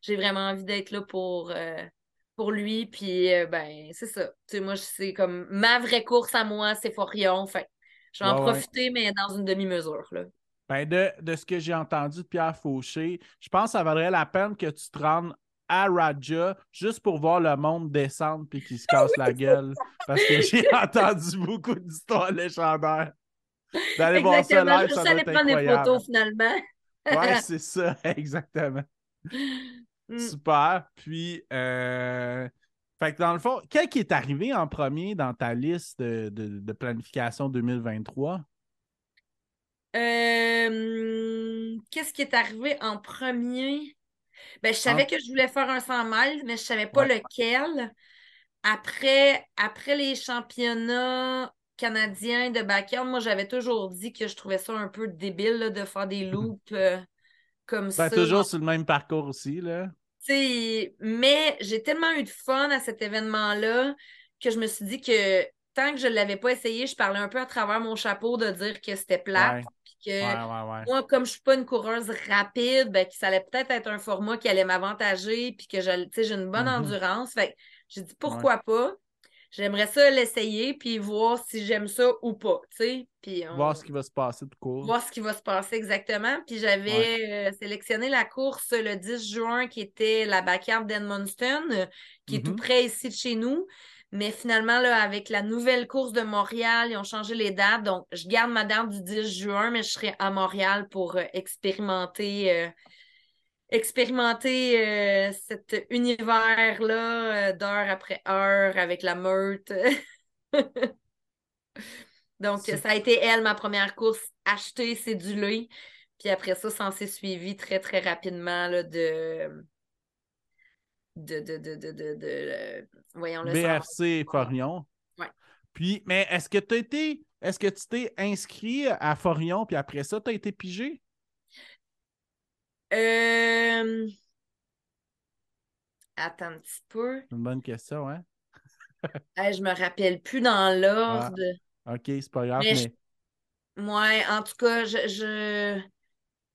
J'ai vraiment envie d'être là pour, euh, pour lui, puis euh, ben, c'est ça. Tu sais, moi, c'est comme ma vraie course à moi, c'est Forion. Fait je vais en profiter, mais dans une demi-mesure. Ben de, de, ce que j'ai entendu de Pierre Fauché, je pense que ça vaudrait la peine que tu te rendes à Raja juste pour voir le monde descendre puis qu'il se casse la gueule. Parce que j'ai entendu beaucoup d'histoires légendaires. D'aller voir ça live, ça doit être prendre des photos finalement. ouais, c'est ça, exactement. Mm. Super. Puis, euh... fait que dans le fond, quel qui est arrivé en premier dans ta liste de, de, planification 2023? Euh... Qu'est-ce qui est arrivé en premier? Ben, je savais ah. que je voulais faire un 100 miles, mais je ne savais pas lequel. Après, après les championnats canadiens de backyard, moi, j'avais toujours dit que je trouvais ça un peu débile de faire des loops euh, comme ben, ça. toujours sur le même parcours aussi, là. mais j'ai tellement eu de fun à cet événement-là que je me suis dit que tant que je ne l'avais pas essayé, je parlais un peu à travers mon chapeau de dire que c'était moi, comme je suis pas une coureuse rapide, ben, ça allait peut-être être un format qui allait m'avantager, puis que j'ai une bonne mm-hmm. endurance. Fait j'ai dit pourquoi pas? J'aimerais ça l'essayer, puis voir si j'aime ça ou pas. Puis Voir ce qui va se passer tout court. Voir ce qui va se passer exactement. Puis j'avais euh, sélectionné la course le 10 juin, qui était la backyard d'Edmundston, qui est tout mm-hmm. près ici de chez nous. Mais finalement, là, avec la nouvelle course de Montréal, ils ont changé les dates. Donc, je garde ma date du 10 juin, mais je serai à Montréal pour euh, expérimenter, euh, expérimenter euh, cet univers-là d'heure après heure avec la meute. Donc, ça a été elle, ma première course, achetée, cédulée. Puis après ça, ça s'est suivi très, très rapidement là, de de, de, de, de, de, de voyons le BFC Forion. Ouais. Puis, mais est-ce que tu été, est-ce que tu t'es inscrit à Forion, puis après ça, tu as été pigé? Euh... Attends un petit peu. Une bonne question, hein? je me rappelle plus dans l'ordre. Ah, ok, c'est pas grave, mais. mais... en tout cas, je, je,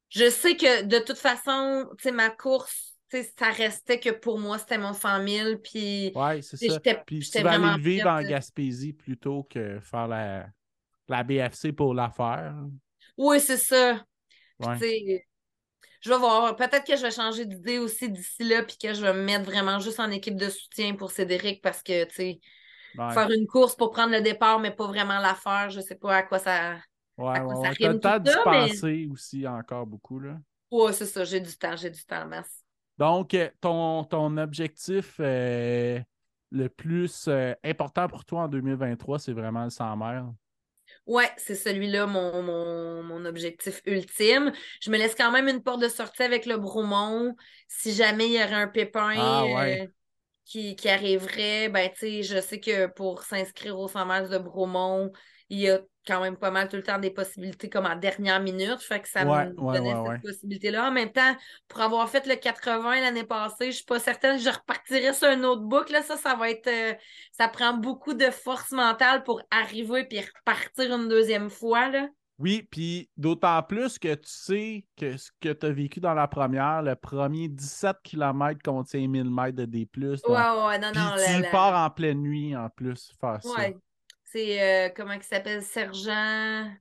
je sais que de toute façon, tu sais, ma course ça restait que pour moi, c'était mon 100 000. Puis, ouais, c'est ça. Puis tu vas aller vivre en Gaspésie plutôt que faire la, la BFC pour la faire. Oui, c'est ça. Je vais voir. Peut-être que je vais changer d'idée aussi d'ici là, puis que je vais me mettre vraiment juste en équipe de soutien pour Cédric parce que, tu sais, faire une course pour prendre le départ, mais pas vraiment la faire, je sais pas à quoi ça. Ouais, à quoi ouais, ça rime. T'as le aussi encore beaucoup, là. Oui, c'est ça. J'ai du temps, j'ai du temps, masse. Donc, euh, ton, ton objectif euh, le plus euh, important pour toi en 2023, c'est vraiment le 100 mer? Oui, c'est celui-là, mon, objectif ultime. Je me laisse quand même une porte de sortie avec le Bromont. Si jamais il y aurait un pépin ah, qui, qui, arriverait, ben, je sais que pour s'inscrire au 100 mètres de Bromont, il y a quand même pas mal tout le temps des possibilités comme en dernière minute. Fait que ça me donnait cette possibilité-là. En même temps, pour avoir fait le 80 l'année passée, je suis pas certaine que je repartirais sur un autre boucle. Là. Ça, ça va être. Euh, ça prend beaucoup de force mentale pour arriver et repartir une deuxième fois. Là. Oui, puis d'autant plus que tu sais que ce que tu as vécu dans la première, le premier 17 km contient 1000 mètres de D. Ouais, ouais, non, non. Tu pars en pleine nuit en plus, faire ça. C'est euh, comment il s'appelle, sergent?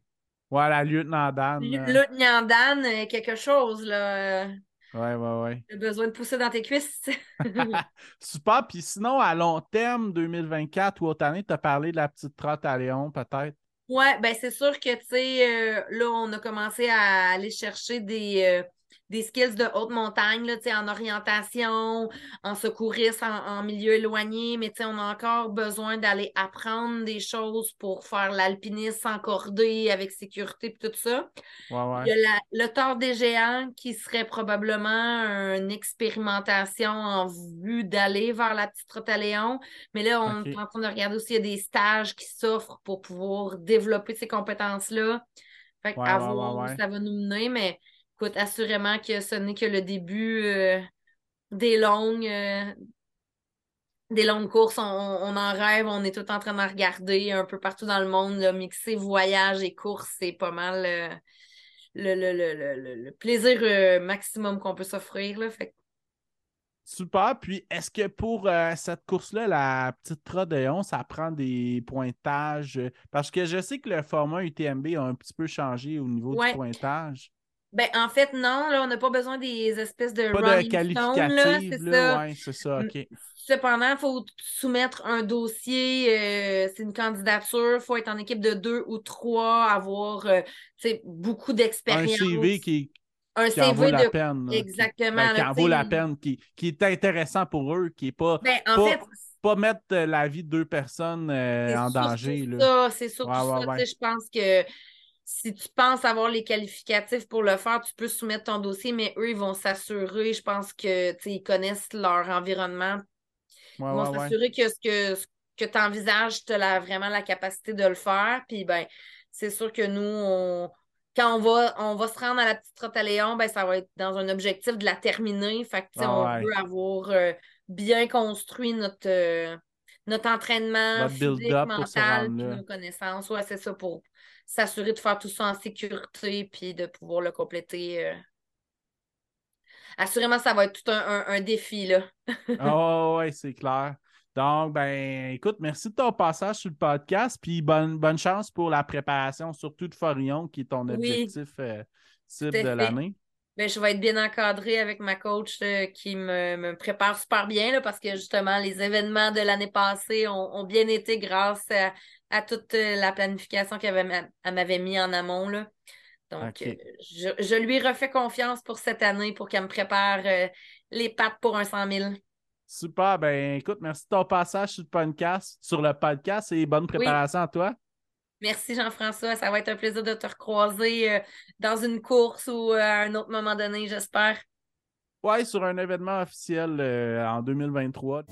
Ouais, la lieutenant Dan. Lieutenant Dan, euh, quelque chose, là. Ouais, ouais, ouais. Tu as besoin de pousser dans tes cuisses. Super. Puis sinon, à long terme, 2024 ou autre année, tu as parlé de la petite trotte à Léon, peut-être? Ouais, ben c'est sûr que, tu sais, euh, là, on a commencé à aller chercher des, euh, des skills de haute montagne, là, en orientation, en secourisme, en, milieu éloigné, mais on a encore besoin d'aller apprendre des choses pour faire l'alpinisme sans cordée, avec sécurité et tout ça. Il y a le tort des géants qui serait probablement une expérimentation en vue d'aller vers la petite route Léon. Mais là, on est en train de regarder aussi, il y a des stages qui s'offrent pour pouvoir développer ces compétences-là. Fait à voir où ça va nous mener, mais Écoute, assurément que ce n'est que le début euh, des longues euh, des longues courses. On, en rêve, on est tout en train de regarder un peu partout dans le monde. Là, mixer voyage et course, c'est pas mal euh, le, le, plaisir maximum qu'on peut s'offrir. Fait... Super. Puis, est-ce que pour cette course-là, la petite Trodéon, ça prend des pointages? Parce que je sais que le format UTMB a un petit peu changé au niveau du pointage. Ben, en fait, non, là, on n'a pas besoin des espèces de Pas de qualificatives, là, ouais, c'est ça, OK. Cependant, il faut soumettre un dossier, euh, c'est une candidature, il faut être en équipe de deux ou trois, avoir euh, beaucoup d'expérience. Un CV qui, un qui en vaut la peine. Exactement. Qui, ben, en vaut la peine, qui, qui, est intéressant pour eux, qui n'est pas, ben, en fait, pas mettre la vie de deux personnes euh, en danger. C'est ça, c'est surtout ça. Je pense que si tu penses avoir les qualificatifs pour le faire, tu peux soumettre ton dossier, mais eux, ils vont s'assurer, je pense que ils connaissent leur environnement. ils vont s'assurer que ce que, que tu envisages, tu as vraiment la capacité de le faire. Puis ben, c'est sûr que nous, quand on va, on va se rendre à la petite trotte à Léon, ben, ça va être dans un objectif de la terminer. Fait que, on peut avoir euh, bien construit notre, euh, notre entraînement physique, mental, nos connaissances. Ouais, c'est ça pour s'assurer de faire tout ça en sécurité puis de pouvoir le compléter. Euh. Assurément, ça va être tout un, défi, là. oh, ouais, c'est clair. Donc, ben, écoute, merci de ton passage sur le podcast, puis bonne, bonne chance pour la préparation, surtout de Forion, qui est ton objectif euh, cible de l'année. Ben, je vais être bien encadrée avec ma coach euh, qui me, prépare super bien là, parce que justement, les événements de l'année passée ont, bien été grâce à, à toute euh, la planification qu'elle m'avait mis en amont. Là. Donc, euh, je, lui refais confiance pour cette année pour qu'elle me prépare euh, les pattes pour un 100 000. Super. Ben, écoute, merci de ton passage sur le podcast, sur le podcast et bonne préparation à toi. Merci Jean-François. Ça va être un plaisir de te recroiser dans une course ou à un autre moment donné, j'espère. Ouais, sur un événement officiel en 2023.